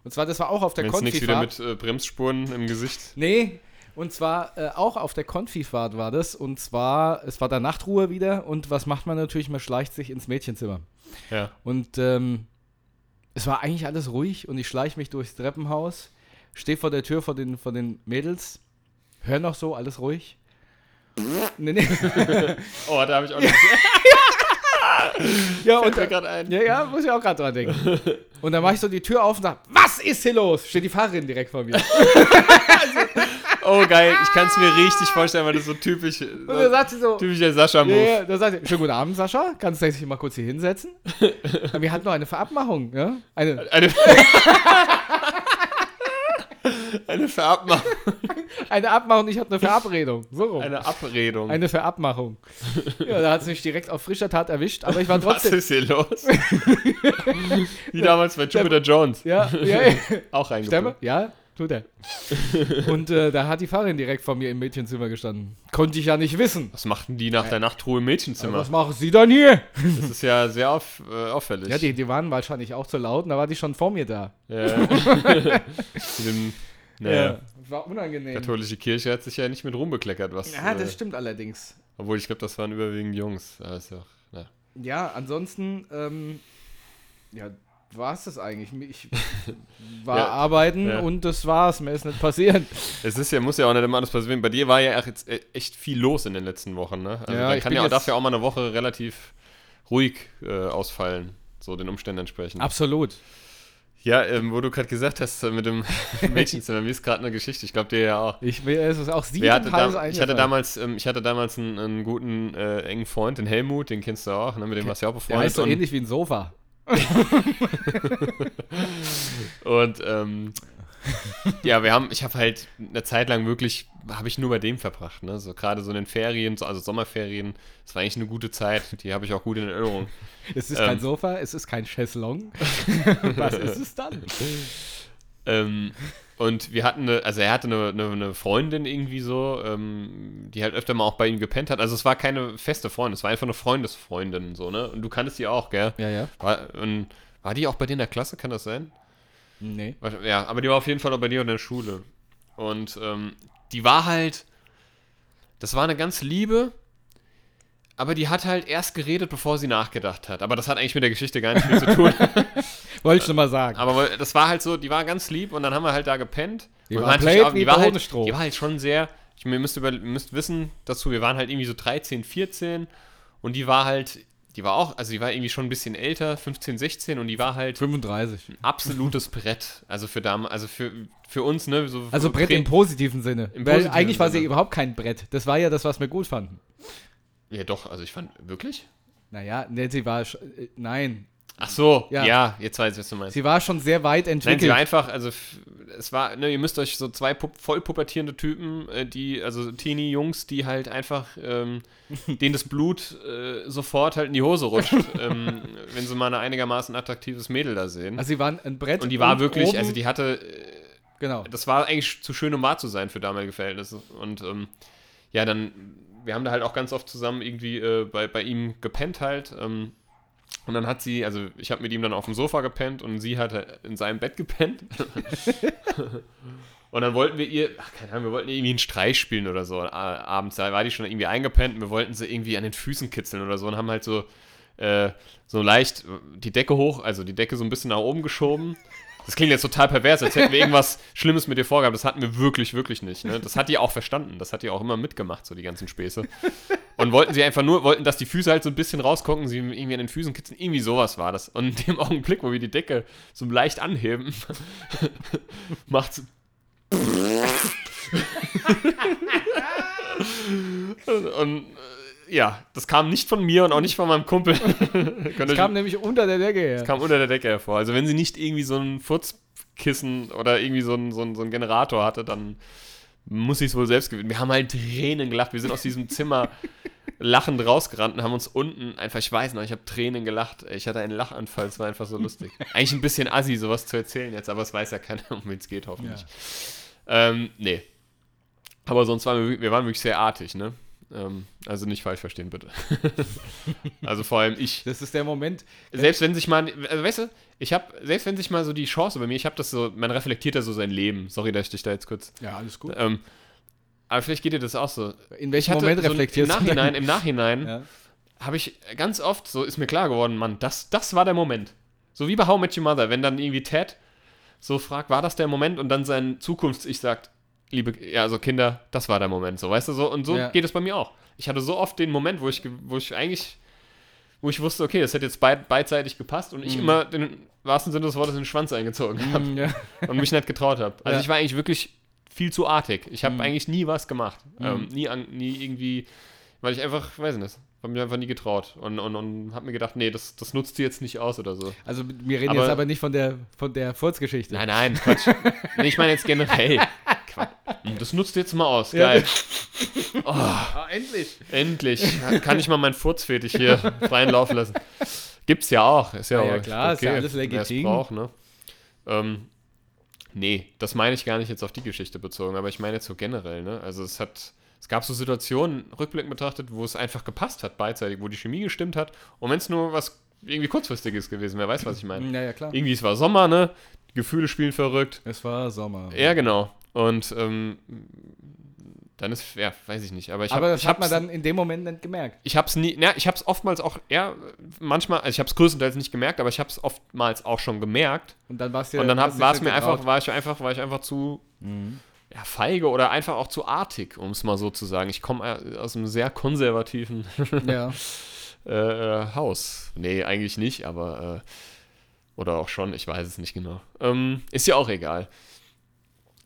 Und zwar, das war auch auf der es nichts wieder Konfifahrt. mit äh, Bremsspuren im Gesicht. Nee, und zwar äh, auch auf der Konfifahrt war das. Und zwar, es war da Nachtruhe wieder. Und was macht man natürlich? Man schleicht sich ins Mädchenzimmer. Ja. Und ähm, es war eigentlich alles ruhig und ich schleiche mich durchs Treppenhaus, stehe vor der Tür vor den, vor den Mädels, hör noch so, alles ruhig. Nee, nee. Oh, da habe ich auch nicht. Ja, und, gerade ein. ja, ja, muss ich auch gerade dran denken. Und dann mache ich so die Tür auf und sage, was ist hier los? Steht die Fahrerin direkt vor mir. Oh, geil. Ich kann es mir richtig vorstellen, weil das so typisch. Und dann sagt sie so, typischer ja, Sascha-Move. ja, dann sagt sie, schönen guten Abend, Sascha, kannst du dich mal kurz hier hinsetzen? Wir hatten noch eine Verabmachung, ja? Eine, Eine. Eine Verabmachung. Eine Abmachung, ich hatte eine Verabredung. So rum. Eine Abredung. Eine Verabmachung. Ja, da hat es mich direkt auf frischer Tat erwischt, aber ich war Was trotzdem. ist hier los? Wie damals bei Jupiter Jones. Ja, ja. Auch reingebracht. Ja, tut er. Und äh, da hat die Fahrerin direkt vor mir im Mädchenzimmer gestanden. Konnte ich ja nicht wissen. Was machten die nach der Nachtruhe im Mädchenzimmer? was machen Sie denn hier? Das ist ja sehr auf, äh, auffällig. Ja, die, die waren wahrscheinlich auch zu laut und da war die schon vor mir da. Ja. Mit dem, naja, war unangenehm. katholische Kirche hat sich ja nicht mit rumbekleckert, was. Ja, äh, das stimmt allerdings. obwohl ich glaube, das waren überwiegend Jungs. Ja auch, na. Ja, ansonsten, ähm, ja, war es das eigentlich. Ich war Ja, arbeiten ja. und das war's. Mir ist nicht passiert. Es ist ja, muss ja auch nicht immer alles passieren. Bei dir war ja auch jetzt äh, echt viel los in den letzten Wochen, ne? Also Ja, da ich kann bin ja auch, ja auch mal eine Woche relativ ruhig äh, ausfallen, so den Umständen entsprechend. Absolut. Ja, ähm, wo du gerade gesagt hast äh, mit dem Mädchenzimmer, mir ist gerade eine Geschichte. Ich glaube dir ja auch. Ich, mir ist es auch Wer hatte da, ich hatte damals, ähm, ich hatte damals einen, einen guten äh, engen Freund, den Helmut, den kennst du auch, ne? mit dem warst du ja auch Der befreundet. heißt so ähnlich wie ein Sofa. und ähm, ja, wir haben, ich habe halt eine Zeit lang wirklich, habe ich nur bei dem verbracht, ne? So gerade so in den Ferien, so- also Sommerferien, das war eigentlich eine gute Zeit, die habe ich auch gut in Erinnerung. Es ist Ähm. kein Sofa, es ist kein Chaiselong. Was ist es dann? ähm, und wir hatten eine, also er hatte eine, eine, eine Freundin irgendwie so, ähm, die halt öfter mal auch bei ihm gepennt hat. Also es war keine feste Freundin, es war einfach eine Freundesfreundin, so, ne? Und du kanntest die auch, gell? Ja, ja. War, und, war die auch bei dir in der Klasse, kann das sein? Nee. Ja, aber die war auf jeden Fall auch bei dir in der Schule. Und ähm, die war halt, das war eine ganz liebe, aber die hat halt erst geredet, bevor sie nachgedacht hat. Aber das hat eigentlich mit der Geschichte gar nicht viel zu tun. Wollte ich nur mal sagen. Aber das war halt so, die war ganz lieb und dann haben wir halt da gepennt. Die Und war auch- die, war halt, die war halt schon sehr, ich, ihr, müsst über, ihr müsst wissen dazu, wir waren halt irgendwie so 13, 14 und die war halt, die war auch, also die war irgendwie schon ein bisschen älter, 15, 16 und die war halt 35. ein absolutes Brett. Also für Dame, also für, für uns, ne? So Also Brett im positiven Sinne. Im positiven eigentlich war sie Sinne. überhaupt kein Brett. Das war ja das, was wir gut fanden. Ja, doch, also ich fand, wirklich? Naja, nee, sie war. äh, Nein. Ach so, Ja. ja, jetzt weiß ich, was du meinst. Sie war schon sehr weit Nein, sie entwickelt. war einfach, also es war, ne, ihr müsst euch so zwei pup voll pubertierende Typen, äh, die, also Teenie-Jungs, die halt einfach, ähm, denen das Blut äh, sofort halt in die Hose rutscht, ähm, wenn sie mal ein einigermaßen attraktives Mädel da sehen. also sie waren ein Brett. und die war wirklich, oben- also die hatte, äh, Genau. das war eigentlich zu schön, um wahr zu sein für damalige Verhältnisse. Und ähm, ja, dann, wir haben da halt auch ganz oft zusammen irgendwie äh, bei, bei ihm gepennt halt. Ähm, und dann hat sie, also ich habe mit ihm dann auf dem Sofa gepennt und sie hat halt in seinem Bett gepennt. und dann wollten wir ihr, ach, keine Ahnung, wir wollten ihr irgendwie einen Streich spielen oder so äh, abends. Da war die schon irgendwie eingepennt und wir wollten sie irgendwie an den Füßen kitzeln oder so und haben halt so, äh, so leicht die Decke hoch, also die Decke so ein bisschen nach oben geschoben. Das klingt jetzt total pervers, als hätten wir irgendwas Schlimmes mit dir vorgehabt. Das hatten wir wirklich, wirklich nicht. Ne? Das hat die auch verstanden. Das hat die auch immer mitgemacht, so die ganzen Späße. Und wollten sie einfach nur, wollten, dass die Füße halt so ein bisschen rausgucken, sie irgendwie an den Füßen kitzeln. Irgendwie sowas war das. Und in dem Augenblick, wo wir die Decke so leicht anheben, macht's. und, und ja, das kam nicht von mir und auch nicht von meinem Kumpel. Das kam nämlich unter der Decke her. kam unter der Decke hervor. Also wenn sie nicht irgendwie so ein Furzkissen oder irgendwie so ein, so ein, so ein Generator hatte, dann muss ich es wohl selbst gewinnen. Wir haben halt Tränen gelacht. Wir sind aus diesem Zimmer lachend rausgerannt und haben uns unten einfach, ich weiß noch, ich habe Tränen gelacht. Ich hatte einen Lachanfall, es war einfach so lustig. Eigentlich ein bisschen assi, sowas zu erzählen jetzt, aber es weiß ja keiner, um wen es geht, hoffentlich. Ähm, nee. Aber sonst waren wir, wir waren wirklich sehr artig, ne? Ähm, also nicht falsch verstehen, bitte. also vor allem ich. Das ist der Moment. Selbst wenn sich mal, also weißt du, ich habe, selbst wenn sich mal so die Chance bei mir, ich habe das so, man reflektiert ja so sein Leben. Sorry, dass ich dich da jetzt kurz. Ja, alles gut. Ähm, aber vielleicht geht dir das auch so. In welchem Moment so reflektierst im du Nachhinein, denn? im Nachhinein Ja. habe ich ganz oft, so ist mir klar geworden, Mann, das, das war der Moment. So wie bei How I Met Your Mother, wenn dann irgendwie Ted so fragt, war das der Moment? Und dann sein Zukunfts-Ich sagt, liebe, ja, also Kinder, das war der Moment, so, weißt du, so. Und so Ja. geht es bei mir auch. Ich hatte so oft den Moment, wo ich, wo ich eigentlich, wo ich wusste, okay, das hätte jetzt beid, beidseitig gepasst und ich Mhm. immer den wahrsten Sinne des Wortes in den Schwanz eingezogen habe Mm, ja. und mich nicht getraut habe. Also Ja. ich war eigentlich wirklich viel zu artig. Ich habe Mhm. eigentlich nie was gemacht. Ähm, Mhm. nie, an, nie irgendwie, weil ich einfach, weiß ich nicht, habe mir einfach nie getraut und, und, und habe mir gedacht, nee, das, das nutzt du jetzt nicht aus oder so. Also wir reden Aber- jetzt aber nicht von der von der Furzgeschichte. Nein, nein, Quatsch. nee, ich meine jetzt generell. Quatsch. Das nutzt jetzt mal aus. Ja. Geil. Ah, endlich. Endlich. Kann ich mal meinen Furzfetisch hier freien Lauf lassen. Gibt's ja auch. Ist ja, Ja, ja, auch klar, ist ja alles legitim. braucht, ne? Ähm, nee, das meine ich gar nicht jetzt auf die Geschichte bezogen, aber ich meine jetzt so generell, ne? Also es hat, es gab so Situationen, rückblickend betrachtet, wo es einfach gepasst hat, beidseitig, wo die Chemie gestimmt hat. Und wenn es nur was irgendwie kurzfristiges gewesen wäre, weißt du, was ich meine? Ja, ja, klar. Irgendwie, es war Sommer, ne? Die Gefühle spielen verrückt. Es war Sommer. Ja, genau. Und ähm, dann ist, ja, weiß ich nicht. Aber ich Aber hab, das ich hat man dann in dem Moment nicht gemerkt. ich hab's nie, ja, ich hab's oftmals auch eher, manchmal, also ich hab's größtenteils nicht gemerkt, aber ich hab's oftmals auch schon gemerkt. Und dann war es und dann war es mir einfach, war ich einfach, war ich einfach zu ja, feige oder einfach auch zu artig, um es mal so zu sagen. Ich komme aus einem sehr konservativen Ja. äh, äh, Haus. Nee, eigentlich nicht, aber äh, oder auch schon, ich weiß es nicht genau. Ähm, ist ja auch egal.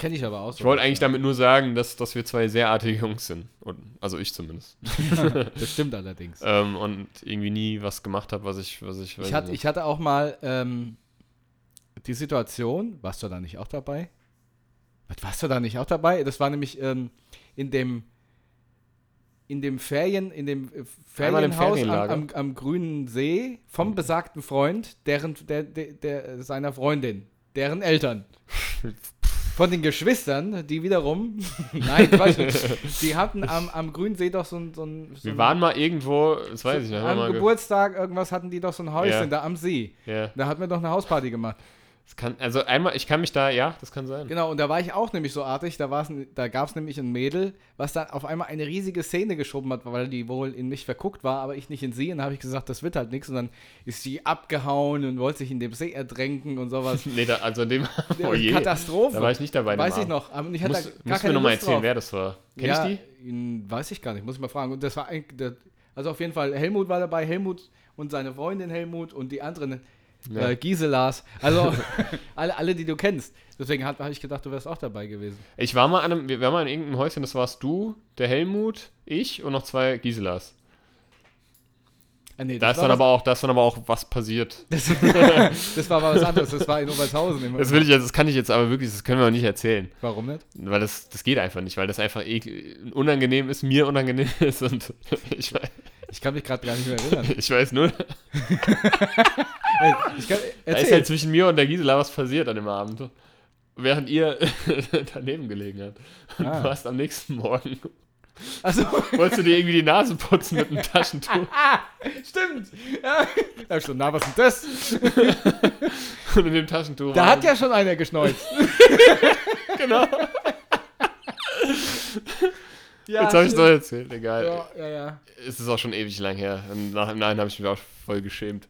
Kenne ich aber auch. Ich wollte eigentlich damit nur sagen, dass, dass wir zwei sehr artige Jungs sind. Und, also ich zumindest. Das stimmt allerdings. ähm, und irgendwie nie was gemacht habe, was ich, was ich, Ich hatte, ich hatte auch mal ähm, die Situation, warst du da nicht auch dabei? Was, warst du da nicht auch dabei? Das war nämlich ähm, in dem in dem Ferien, in dem äh, Ferienhaus am, am, am grünen See vom besagten Freund, deren, der, der, der, seiner Freundin, deren Eltern. Von den Geschwistern, die wiederum, nein, Quatsch, die hatten am, am grünen See doch so ein, so ein so wir waren mal irgendwo, das weiß ich nicht, am Geburtstag irgendwas hatten die doch so ein Häuschen Ja. da am See. ja, Da hatten wir doch eine Hausparty gemacht. Kann, also einmal, ich kann mich da, ja, das kann sein. Genau, und da war ich auch nämlich so artig. Da, da gab es nämlich ein Mädel, was dann auf einmal eine riesige Szene geschoben hat, weil die wohl in mich verguckt war, aber ich nicht in sie. Und da habe ich gesagt, das wird halt nichts. Und dann ist sie abgehauen und wollte sich in dem See ertränken und sowas. Nee, da, also in dem, oh je, Katastrophe. da war ich nicht dabei. Weiß ich noch. Aber ich hatte Muss, gar musst keine mir nochmal erzählen, drauf. wer das war. Kenn ja, ich ihn- weiß ich gar nicht, muss ich mal fragen. Und das war eigentlich, also auf jeden Fall, Helmut war dabei, Helmut und seine Freundin Helmut und die anderen Ja. äh, Giselas. Also alle, alle, die du kennst. Deswegen habe hab ich gedacht, du wärst auch dabei gewesen. Ich war mal an einem, wir waren mal in irgendeinem Häuschen, das warst du, der Helmut, ich und noch zwei Giselas. Ah, nee, Da ist war dann aber auch, da ist dann aber auch was passiert. Das, das war aber was anderes. Das war in Obershausen. Das will ich jetzt, das kann ich jetzt aber wirklich, das können wir auch nicht erzählen. Warum nicht? Weil das, das geht einfach nicht, weil das einfach eh unangenehm ist, mir unangenehm ist und ich, weiß- Ich kann mich gerade gar nicht mehr erinnern. ich weiß nur, Ich kann, da ist halt zwischen mir und der Gisela was passiert an dem Abend. Während ihr daneben gelegen habt. Und Ah. du hast am nächsten Morgen, also, wolltest du dir irgendwie die Nase putzen mit einem Taschentuch. stimmt. Ja. Da hab ich so, na, was ist das? Und in dem Taschentuch Da hat ja schon einer geschneuzt. genau. Ja, Jetzt habe ich stimmt. doch erzählt, egal. Ja, ja, ja. Es ist auch schon ewig lang her. Im Nach- im Nachhinein habe ich mich auch voll geschämt.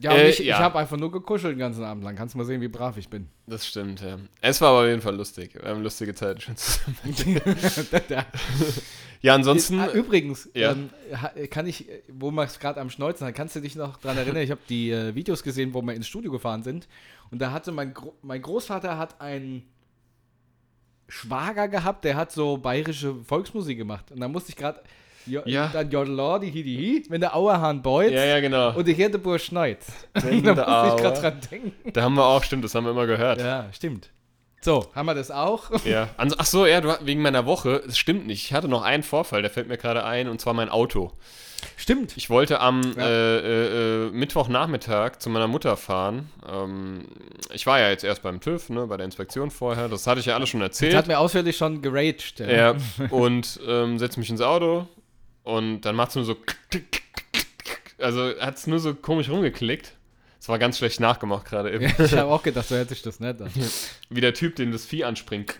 Ja, und Äh, ich, ja. ich habe einfach nur gekuschelt den ganzen Abend lang. Kannst du mal sehen, wie brav ich bin. Das stimmt, ja. Es war aber auf jeden Fall lustig. Wir haben lustige Zeiten schon zusammen. Ja, ansonsten. Ah, übrigens, Ja. ähm, kann ich, wo wir es gerade am Schneuzen hat, kannst du dich noch dran erinnern? Ich habe die äh, Videos gesehen, wo wir ins Studio gefahren sind. Und da hatte mein, Gro mein Großvater hat einen Schwager gehabt, der hat so bayerische Volksmusik gemacht. Und da musste ich gerade jo Ja. dann Jodelordi Hidi Hi, wenn der Auerhahn beut ja, ja, genau. und die Hirteburg schneit. Da der musste ich gerade dran denken. Da haben wir auch, stimmt, das haben wir immer gehört. Ja, stimmt. So, haben wir das auch? Ja. Ans- Ach so, ja, du, wegen meiner Woche. Es stimmt nicht. Ich hatte noch einen Vorfall, der fällt mir gerade ein, und zwar mein Auto. Stimmt. Ich wollte am Ja. äh, äh, äh, Mittwochnachmittag zu meiner Mutter fahren. Ähm, ich war ja jetzt erst beim TÜV, ne, bei der Inspektion vorher. Das hatte ich ja alles schon Das erzählt. hat mir ausführlich schon geraged. Ja, und ähm, setze mich ins Auto und dann macht es nur so. Also hat es nur so komisch rumgeklickt. Es war ganz schlecht nachgemacht gerade eben. Ich habe auch gedacht, so hätte ich das nicht. Wie der Typ, dem das Vieh anspringt.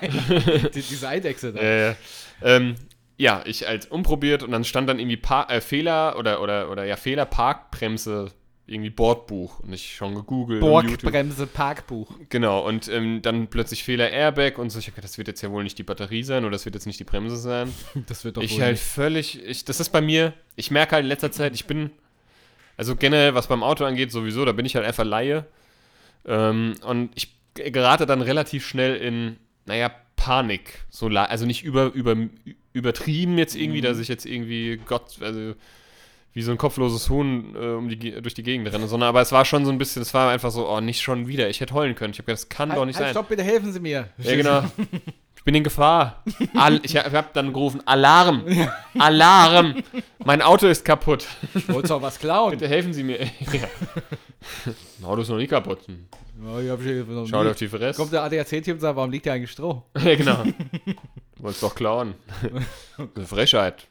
Die, diese Eidechse da. Äh, ähm, ja, ich als umprobiert und dann stand dann irgendwie pa äh, Fehler oder, oder, oder ja, Fehler, Parkbremse, irgendwie Bordbuch. Und ich schon gegoogelt. Borgbremse Parkbuch. Genau, und ähm, dann plötzlich Fehler Airbag und so. Ich hab gedacht, das wird jetzt ja wohl nicht die Batterie sein oder das wird jetzt nicht die Bremse sein. Das wird doch ich wohl halt nicht. völlig, ich, das ist bei mir, ich merke halt in letzter Zeit, ich bin, also generell, was beim Auto angeht, sowieso, da bin ich halt einfach Laie. Ähm, und ich gerate dann relativ schnell in, naja, Panik. So, also nicht über, über, übertrieben jetzt irgendwie, Mhm. dass ich jetzt irgendwie, Gott, also wie so ein kopfloses Huhn äh, um die, durch die Gegend renne, sondern aber es war schon so ein bisschen, es war einfach so, oh, nicht schon wieder. Ich hätte heulen können. Ich habe gedacht, das kann doch nicht halt, sein. stopp, bitte helfen Sie mir. Ja, genau. Ich bin in Gefahr. Al ich habe hab dann gerufen, Alarm! Alarm! Mein Auto ist kaputt. Ich wollte doch was klauen. Bitte helfen Sie mir. ja. Mein Auto ist noch nie kaputt. Ja, ich hab schon noch Schau dir nie- auf die Fresse. Kommt der ADAC-Team und sagt, warum liegt hier eigentlich Stroh? Ja, genau. Du wolltest doch klauen. Eine Frechheit.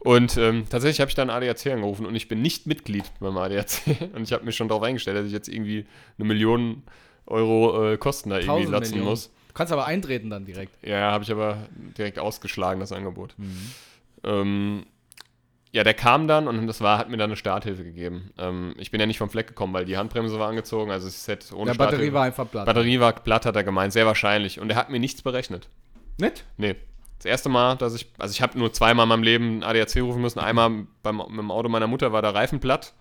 und ähm, tatsächlich habe ich dann ADAC angerufen und ich bin nicht Mitglied beim ADAC. Und ich habe mich schon darauf eingestellt, dass ich jetzt irgendwie eine Million Euro äh, Kosten da irgendwie 1000 latzen Millionen. muss. Du kannst aber eintreten dann direkt. Ja, habe ich aber direkt ausgeschlagen, das Angebot. Mhm. Ähm, ja, der kam dann und das war, hat mir dann eine Starthilfe gegeben. Ähm, ich bin ja nicht vom Fleck gekommen, weil die Handbremse war angezogen, also es hätte ohne Der Batterie Starthilfe- war einfach platt. Batterie war platt, hat er gemeint, sehr wahrscheinlich. Und er hat mir nichts berechnet. Nicht? Nee. Das erste Mal, dass ich, also ich habe nur zweimal in meinem Leben ADAC rufen müssen. Einmal beim, mit dem Auto meiner Mutter war der Reifen platt.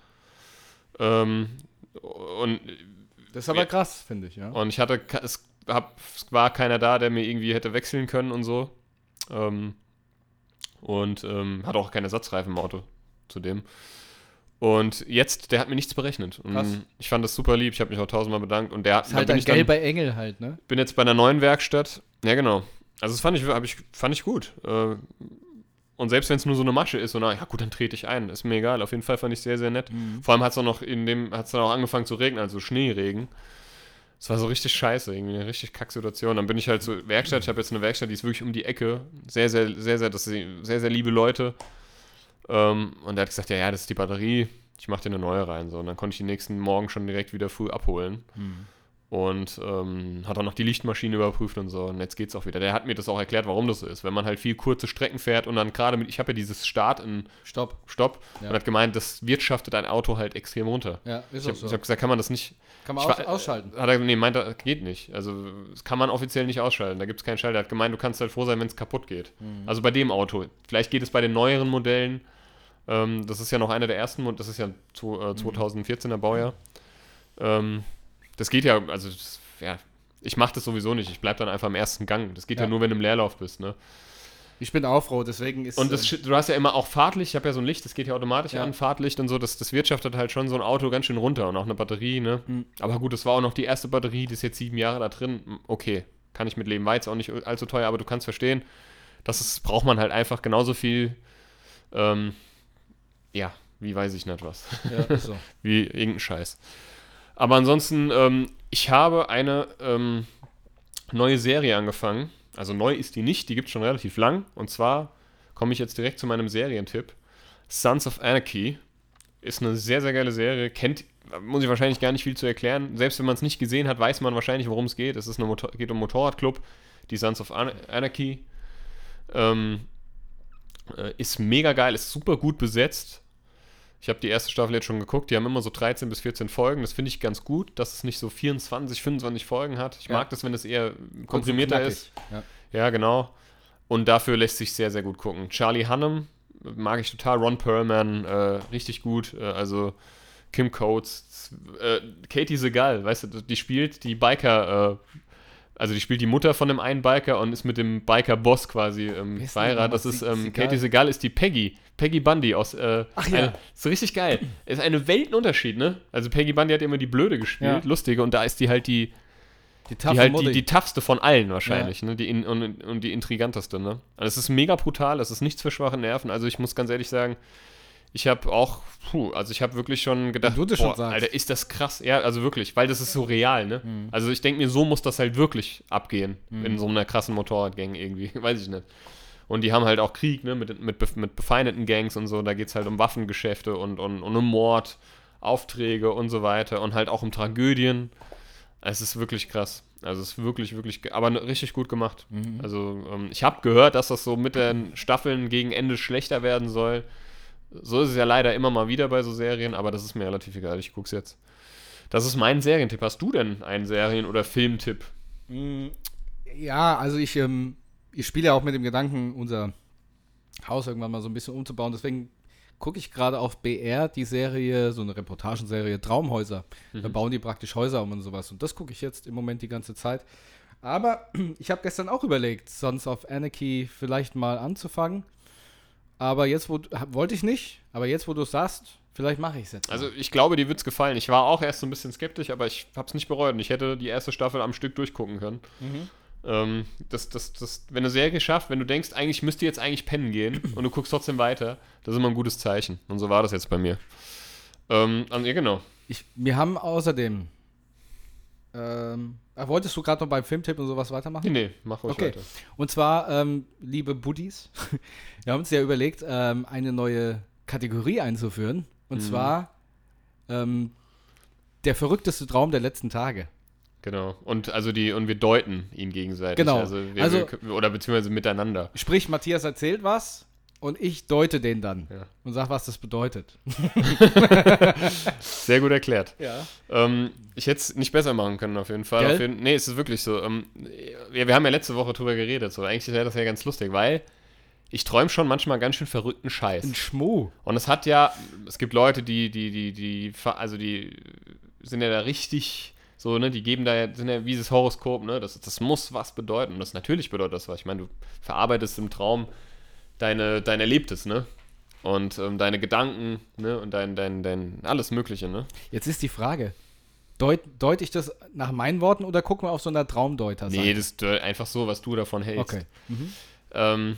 Ähm, und, Das ist aber krass, finde ich, ja. und ich hatte, es, hab, es war keiner da, der mir irgendwie hätte wechseln können und so. Ähm, und ähm, hatte auch keinen Ersatzreifen im Auto zudem. Und jetzt, der hat mir nichts berechnet. Krass. ich fand das super lieb. Ich habe mich auch tausendmal bedankt. Und der hat ist halt bin ein ich dann- gelber Engel halt, ne? bin jetzt bei einer neuen Werkstatt. Ja, genau. Also das fand ich, ich, fand ich gut. Äh, Und selbst wenn es nur so eine Masche ist, so na, ja gut, dann trete ich ein. Ist mir egal. Auf jeden Fall fand ich sehr, sehr nett. Vor allem hat es auch noch in dem, hat es dann auch angefangen zu regnen, also Schneeregen. Es war so richtig scheiße, irgendwie eine richtig Kacksituation. Dann bin ich halt zur Werkstatt. Ich habe jetzt eine Werkstatt, die ist wirklich um die Ecke. Sehr, sehr, sehr, sehr, das sind sehr, sehr liebe Leute. Ähm, und der hat gesagt, ja, ja, das ist die Batterie. Ich mache dir eine neue rein. So. Und dann konnte ich die nächsten Morgen schon direkt wieder früh abholen. Und ähm, hat auch noch die Lichtmaschine überprüft und so. Und jetzt geht's auch wieder. Der hat mir das auch erklärt, warum das so ist. Wenn man halt viel kurze Strecken fährt und dann gerade mit, ich habe ja dieses Start in Stopp. Stopp Ja. und hat gemeint, das wirtschaftet ein Auto halt extrem runter. Ja, ist Ich auch habe so. hab gesagt, kann man das nicht. Kann man ich aus, war- ausschalten. Hat er, nee, meint er, geht nicht. Also, das kann man offiziell nicht ausschalten. Da gibt es keinen Schalter. Er hat gemeint, du kannst halt froh sein, wenn es kaputt geht. Mhm. Also bei dem Auto. Vielleicht geht es bei den neueren Modellen. Ähm, das ist ja noch einer der ersten, das ist ja zu, Mhm. äh, 2014er Baujahr. Ähm, das geht ja, also, das, ja, ich mache das sowieso nicht. Ich bleibe dann einfach im ersten Gang. Das geht ja, Ja. nur, wenn du im Leerlauf bist, ne? Ich bin auch froh, deswegen ist. Und das, äh, du hast ja immer auch Fahrtlicht, ich habe ja so ein Licht, das geht ja automatisch Ja. an, Fahrtlicht und so, das, das wirtschaftet halt schon so ein Auto ganz schön runter und auch eine Batterie, ne? Mhm. Aber gut, das war auch noch die erste Batterie, die ist jetzt sieben Jahre da drin. Hm, Okay, kann ich mit leben, war jetzt auch nicht allzu teuer, aber du kannst verstehen, das ist, braucht man halt einfach genauso viel, ähm, ja, wie weiß ich nicht was, ja, so. wie irgendein Scheiß. Aber ansonsten, ähm, ich habe eine ähm, neue Serie angefangen. Also neu ist die nicht, die gibt es schon relativ lang. Und zwar komme ich jetzt direkt zu meinem Serientipp. Sons of Anarchy ist eine sehr, sehr geile Serie. Kennt, muss ich wahrscheinlich gar nicht viel zu erklären. Selbst wenn man es nicht gesehen hat, weiß man wahrscheinlich, worum es geht. Es ist eine Motor geht um Motorradclub, die Sons of An Anarchy. Ähm, äh, ist mega geil, ist super gut besetzt. Ich habe die erste Staffel jetzt schon geguckt. Die haben immer so 13 bis 14 Folgen. Das finde ich ganz gut, dass es nicht so 24, 25 Folgen hat. Ich Ja. mag das, wenn es eher komprimierter ist. Ja. Ja, genau. Und dafür lässt sich sehr, sehr gut gucken. Charlie Hunnam mag ich total. Ron Perlman, äh, richtig gut. Äh, also Kim Coates, äh, Katie Segal, weißt du, die spielt die Biker, äh, also die spielt die Mutter von dem einen Biker und ist mit dem Biker-Boss quasi ähm, verheiratet. Das ist, ähm, Segal? Katie Segal ist die Peggy. Peggy Bundy aus, äh, Ach ja. eine, ist richtig geil. Ist eine Weltenunterschied, ne? Also Peggy Bundy hat immer die Blöde gespielt, Ja. lustige, und da ist die halt die, Die die halt die, die toughste von allen wahrscheinlich, ne? Die in, und, und die intriganteste, ne? Also es ist mega brutal, es ist nichts für schwache Nerven. Also ich muss ganz ehrlich sagen, ich habe auch, puh, also ich habe wirklich schon gedacht, das schon. Alter, ist das krass. Ja, also wirklich, weil das ist so real, ne? Mhm. Also ich denke mir, so muss das halt wirklich abgehen in so einer krassen Motorradgang irgendwie, weiß ich nicht. Und die haben halt auch Krieg, ne, mit, mit, mit befeindeten Gangs und so. Da geht es halt um Waffengeschäfte und, und, und um Mord, Aufträge und so weiter. Und halt auch um Tragödien. Es ist wirklich krass. Also es ist wirklich, wirklich, aber richtig gut gemacht. Mhm. Also ähm, ich habe gehört, dass das so mit den Staffeln gegen Ende schlechter werden soll. So ist es ja leider immer mal wieder bei so Serien, aber das ist mir relativ egal. Ich guck's jetzt. Das ist mein Serientipp. Hast du denn einen Serien- oder Filmtipp? Mm, Ja, also ich, ähm, ich spiele ja auch mit dem Gedanken, unser Haus irgendwann mal so ein bisschen umzubauen. Deswegen gucke ich gerade auf BR die Serie, so eine Reportagenserie Traumhäuser. Da bauen die praktisch Häuser um und sowas. Und das gucke ich jetzt im Moment die ganze Zeit. Aber ich habe gestern auch überlegt, Sons of Anarchy vielleicht mal anzufangen. Aber jetzt, wo du- wollte ich nicht, aber jetzt, wo du es sagst, vielleicht mache ich es jetzt. Also ich glaube, dir wird's gefallen. Ich war auch erst so ein bisschen skeptisch, aber ich hab's nicht bereut. Und ich hätte die erste Staffel am Stück durchgucken können. Mhm. Ähm, das, das, das, wenn eine Serie schafft, wenn du denkst, eigentlich müsste jetzt eigentlich pennen gehen und du guckst trotzdem weiter, das ist immer ein gutes Zeichen. Und so war das jetzt bei mir. Ähm, also, ja, genau. ich, wir haben außerdem. Ähm, wolltest du gerade noch beim Filmtipp und sowas weitermachen? Nee, nee, mach ruhig Okay. weiter. Und zwar, ähm, liebe Buddies, wir haben uns ja überlegt, ähm, eine neue Kategorie einzuführen. Und Mhm. zwar ähm, der verrückteste Traum der letzten Tage. Genau. Und also die, und wir deuten ihn gegenseitig. Genau. Also, wir, Also- wir, oder beziehungsweise miteinander. Sprich, Matthias erzählt was und ich deute den dann Ja. und sag, was das bedeutet. Sehr gut erklärt. Ja. Ähm, ich hätte es nicht besser machen können, auf jeden Fall. Gell? Auf jeden, nee, es ist wirklich so. Ähm, wir, wir haben ja letzte Woche drüber geredet. So. Eigentlich wäre das ja ganz lustig, weil ich träume schon manchmal ganz schön verrückten Scheiß. Ein Schmuh. Und es hat ja, es gibt Leute, die, die, die, die, also die sind ja da richtig so, ne, die geben da ja, sind ja wie dieses Horoskop, ne, das, das muss was bedeuten. Und das natürlich bedeutet das was. Ich meine, du verarbeitest im Traum deine, dein Erlebtes, ne? Und ähm, deine Gedanken, ne, und dein, dein, dein, alles Mögliche, ne? Jetzt ist die Frage, deut, deute ich das nach meinen Worten oder gucken wir auf so einer Traumdeuter? Nee, das ist äh, einfach so, was du davon hältst. Okay. Mhm. Ähm,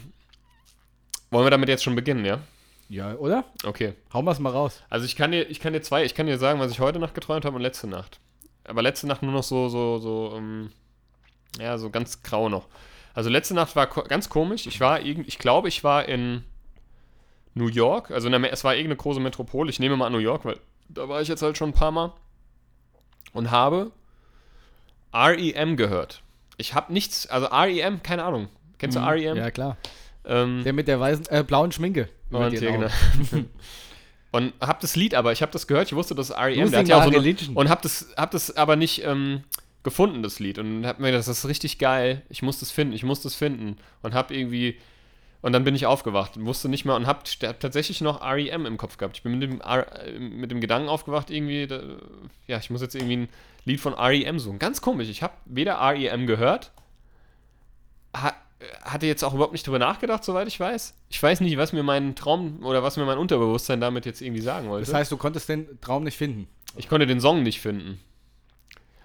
wollen wir damit jetzt schon beginnen, ja? Ja, oder? Okay. Hauen wir es mal raus. Also ich kann dir, ich kann dir zwei, ich kann dir sagen, was ich heute Nacht geträumt habe und letzte Nacht. Aber letzte Nacht nur noch so, so, so, ähm, ja, so ganz grau noch. Also letzte Nacht war ko ganz komisch. Ich war irgend, ich glaube, ich war in New York. Also der, es war irgendeine große Metropole. Ich nehme mal an New York, weil da war ich jetzt halt schon ein paar Mal. Und habe REM gehört. Ich habe nichts, also REM, keine Ahnung. Kennst du REM? Mhm. Ja, klar. Ähm, Der mit der weißen, äh, blauen Schminke. und, hier, Augen. genau. und hab das Lied aber, ich habe das gehört, ich wusste, dass R.E.M. Der hat ja auch so eine, und hab das, hab das aber nicht ähm, gefunden, das Lied. Und hab mir gedacht, das ist richtig geil, ich muss das finden, ich muss das finden. Und hab irgendwie, und dann bin ich aufgewacht und wusste nicht mehr und hab, hab tatsächlich noch R.E.M. im Kopf gehabt. Ich bin mit dem, R, äh, mit dem Gedanken aufgewacht, irgendwie, da, ja, ich muss jetzt irgendwie ein Lied von R.E.M. suchen. Ganz komisch, ich habe weder R.E.M. gehört, ha, hatte jetzt auch überhaupt nicht drüber nachgedacht, soweit ich weiß. Ich weiß nicht, was mir mein Traum oder was mir mein Unterbewusstsein damit jetzt irgendwie sagen wollte. Das heißt, du konntest den Traum nicht finden. ich konnte den Song nicht finden.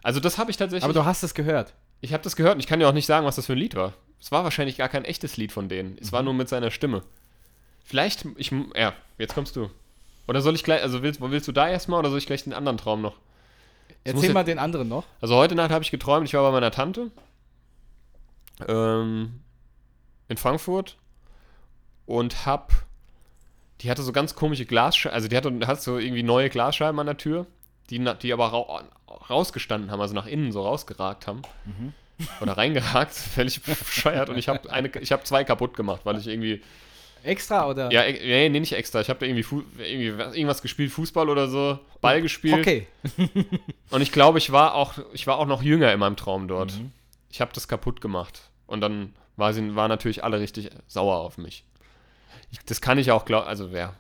Also das habe ich tatsächlich. Aber du hast es gehört. ich habe das gehört und ich kann dir auch nicht sagen, was das für ein Lied war. Es war wahrscheinlich gar kein echtes Lied von denen. Es war Mhm. nur mit seiner Stimme. Vielleicht, ich, ja, jetzt kommst du. Oder soll ich gleich, also willst, willst du da erstmal oder soll ich gleich den anderen Traum noch? muss Erzähl jetzt- mal den anderen noch. Also heute Nacht habe ich geträumt, ich war bei meiner Tante ähm, in Frankfurt und hab, die hatte so ganz komische Glasscheiben, also die hatte, hat so irgendwie neue Glasscheiben an der Tür, die, die aber rau rausgestanden haben, also nach innen so rausgeragt haben. Oder reingeragt, völlig bescheuert. Und ich habe eine, ich habe zwei kaputt gemacht, weil ich irgendwie Extra oder? ja, e- nee, nee, nicht extra. Ich habe da irgendwie, irgendwie was- irgendwas gespielt, Fußball oder so, Ball gespielt. Okay. Und ich glaube, ich war auch, ich war auch noch jünger in meinem Traum dort. Ich habe das kaputt gemacht. Und dann war sie, waren natürlich alle richtig sauer auf mich. Ich, das kann ich auch glauben, also ja.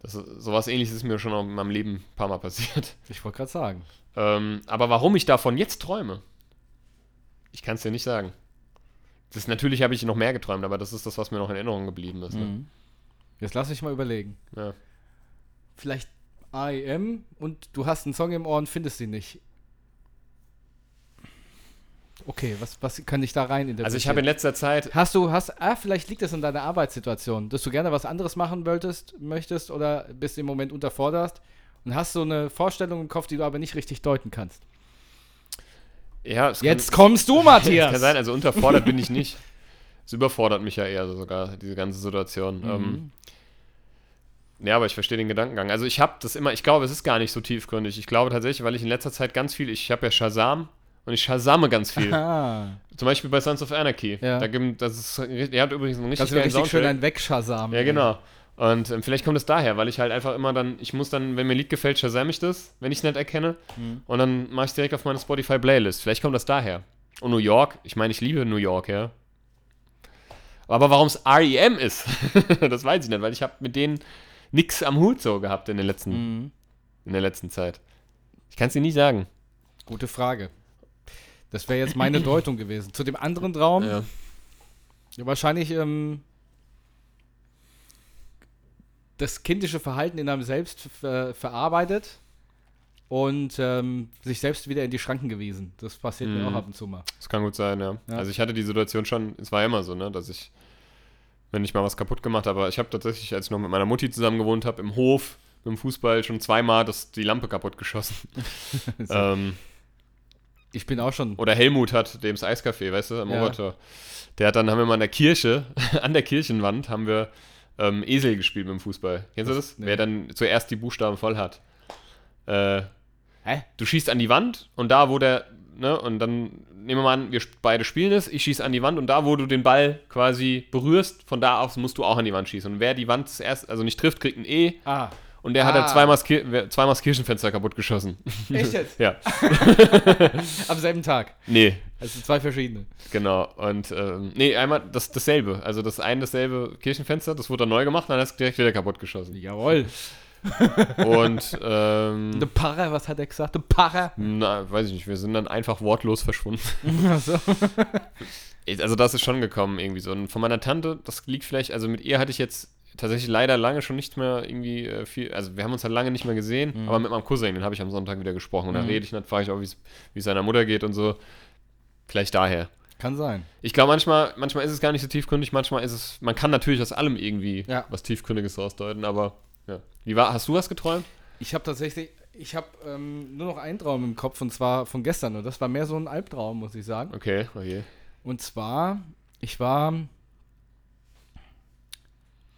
Das, sowas ähnliches ist mir schon in meinem Leben ein paar Mal passiert. Ich wollte gerade sagen. Ähm, aber warum ich davon jetzt träume, ich kann es dir nicht sagen. Das natürlich habe ich noch mehr geträumt, aber das ist das, was mir noch in Erinnerung geblieben ist. Ne? Mhm. Jetzt lass ich mal überlegen. Ja. Vielleicht IM und du hast einen Song im Ohr und findest ihn nicht. Okay, was, was kann ich da rein interpretieren? Also ich habe in letzter Zeit, Hast du, hast, ah, vielleicht liegt es in deiner Arbeitssituation, dass du gerne was anderes machen wolltest, möchtest oder bist im Moment unterforderst und hast so eine Vorstellung im Kopf, die du aber nicht richtig deuten kannst. ja, es Jetzt kann, kommst du, es Matthias! kann sein, also unterfordert bin ich nicht. Es überfordert mich ja eher so sogar, diese ganze Situation. Mhm. Ähm, ja, aber ich verstehe den Gedankengang. Also ich habe das immer, ich glaube, es ist gar nicht so tiefgründig. Ich glaube tatsächlich, weil ich in letzter Zeit ganz viel, ich habe ja Shazam und ich Shazame ganz viel. Ah, Zum Beispiel bei Sons of Anarchy. Ja. Da gibt, das ist, er hat übrigens einen richtig das geilen richtig schön ein Wegschasam. Ja, genau. Und ähm, vielleicht kommt es daher, weil ich halt einfach immer dann, ich muss dann, wenn mir ein Lied gefällt, shazam ich das, wenn ich es nicht erkenne. Mhm. Und dann mache ich direkt auf meine Spotify-Playlist. Vielleicht kommt das daher. Und New York, ich meine, ich liebe New York, ja. Aber warum es REM ist, das weiß ich nicht, weil ich habe mit denen nix am Hut so gehabt in, den letzten, Mhm. in der letzten Zeit. Ich kann es dir nicht sagen. Gute Frage. Das wäre jetzt meine Deutung gewesen. Zu dem anderen Traum, Ja. ja, wahrscheinlich, ähm, das kindische Verhalten in einem selbst ver verarbeitet und ähm, sich selbst wieder in die Schranken gewiesen. Das passiert mir Mhm. auch ab und zu mal. Das kann gut sein, ja. Ja. Also ich hatte die Situation schon, es war ja immer so, ne, dass ich, wenn ich mal was kaputt gemacht habe, aber ich habe tatsächlich, als ich noch mit meiner Mutti zusammen gewohnt habe, im Hof mit dem Fußball schon zweimal das, die Lampe kaputt geschossen. So. ähm, Ich bin auch schon. oder Helmut hat, dem das Eiscafé, weißt du, am Ja. Obertor. Der hat dann, haben wir mal an der Kirche, an der Kirchenwand, haben wir ähm, Esel gespielt mit dem Fußball. Kennst du Das- nee. Wer dann zuerst die Buchstaben voll hat. Äh, Hä? du schießt an die Wand und da, wo der, ne, und dann nehmen wir mal an, wir beide spielen es, ich schieße an die Wand und da, wo du den Ball quasi berührst, von da aus musst du auch an die Wand schießen. Und wer die Wand zuerst, also nicht trifft, kriegt ein E Ah, und der hat Ah. das, Kir wer- zweimal das Kirchenfenster kaputt geschossen. echt jetzt? ja. Am selben Tag. Nee, Also zwei verschiedene. genau. Und, ähm, nee, einmal das, dasselbe. Also das eine dasselbe Kirchenfenster, das wurde dann neu gemacht, dann hat es direkt wieder kaputt geschossen. Jawohl. Und, ähm, De Parra, was hat er gesagt? De Parra. na, weiß ich nicht, wir sind dann einfach wortlos verschwunden. Achso. Also das ist schon gekommen irgendwie so. Und von meiner Tante, das liegt vielleicht, also mit ihr hatte ich jetzt tatsächlich leider lange schon nicht mehr irgendwie äh, viel, also wir haben uns halt lange nicht mehr gesehen, Mhm. aber mit meinem Cousin, den habe ich am Sonntag wieder gesprochen und da Mhm. rede ich und dann frage ich auch, wie es- wie es seiner Mutter geht und so. Vielleicht daher. Kann sein. Ich glaube, manchmal, manchmal ist es gar nicht so tiefgründig, manchmal ist es, man kann natürlich aus allem irgendwie Ja. was Tiefgründiges rausdeuten, aber ja. Wie war, hast du was geträumt? Ich habe tatsächlich, ich habe ähm, nur noch einen Traum im Kopf und zwar von gestern und das war mehr so ein Albtraum, muss ich sagen. Okay, okay. Und zwar, ich war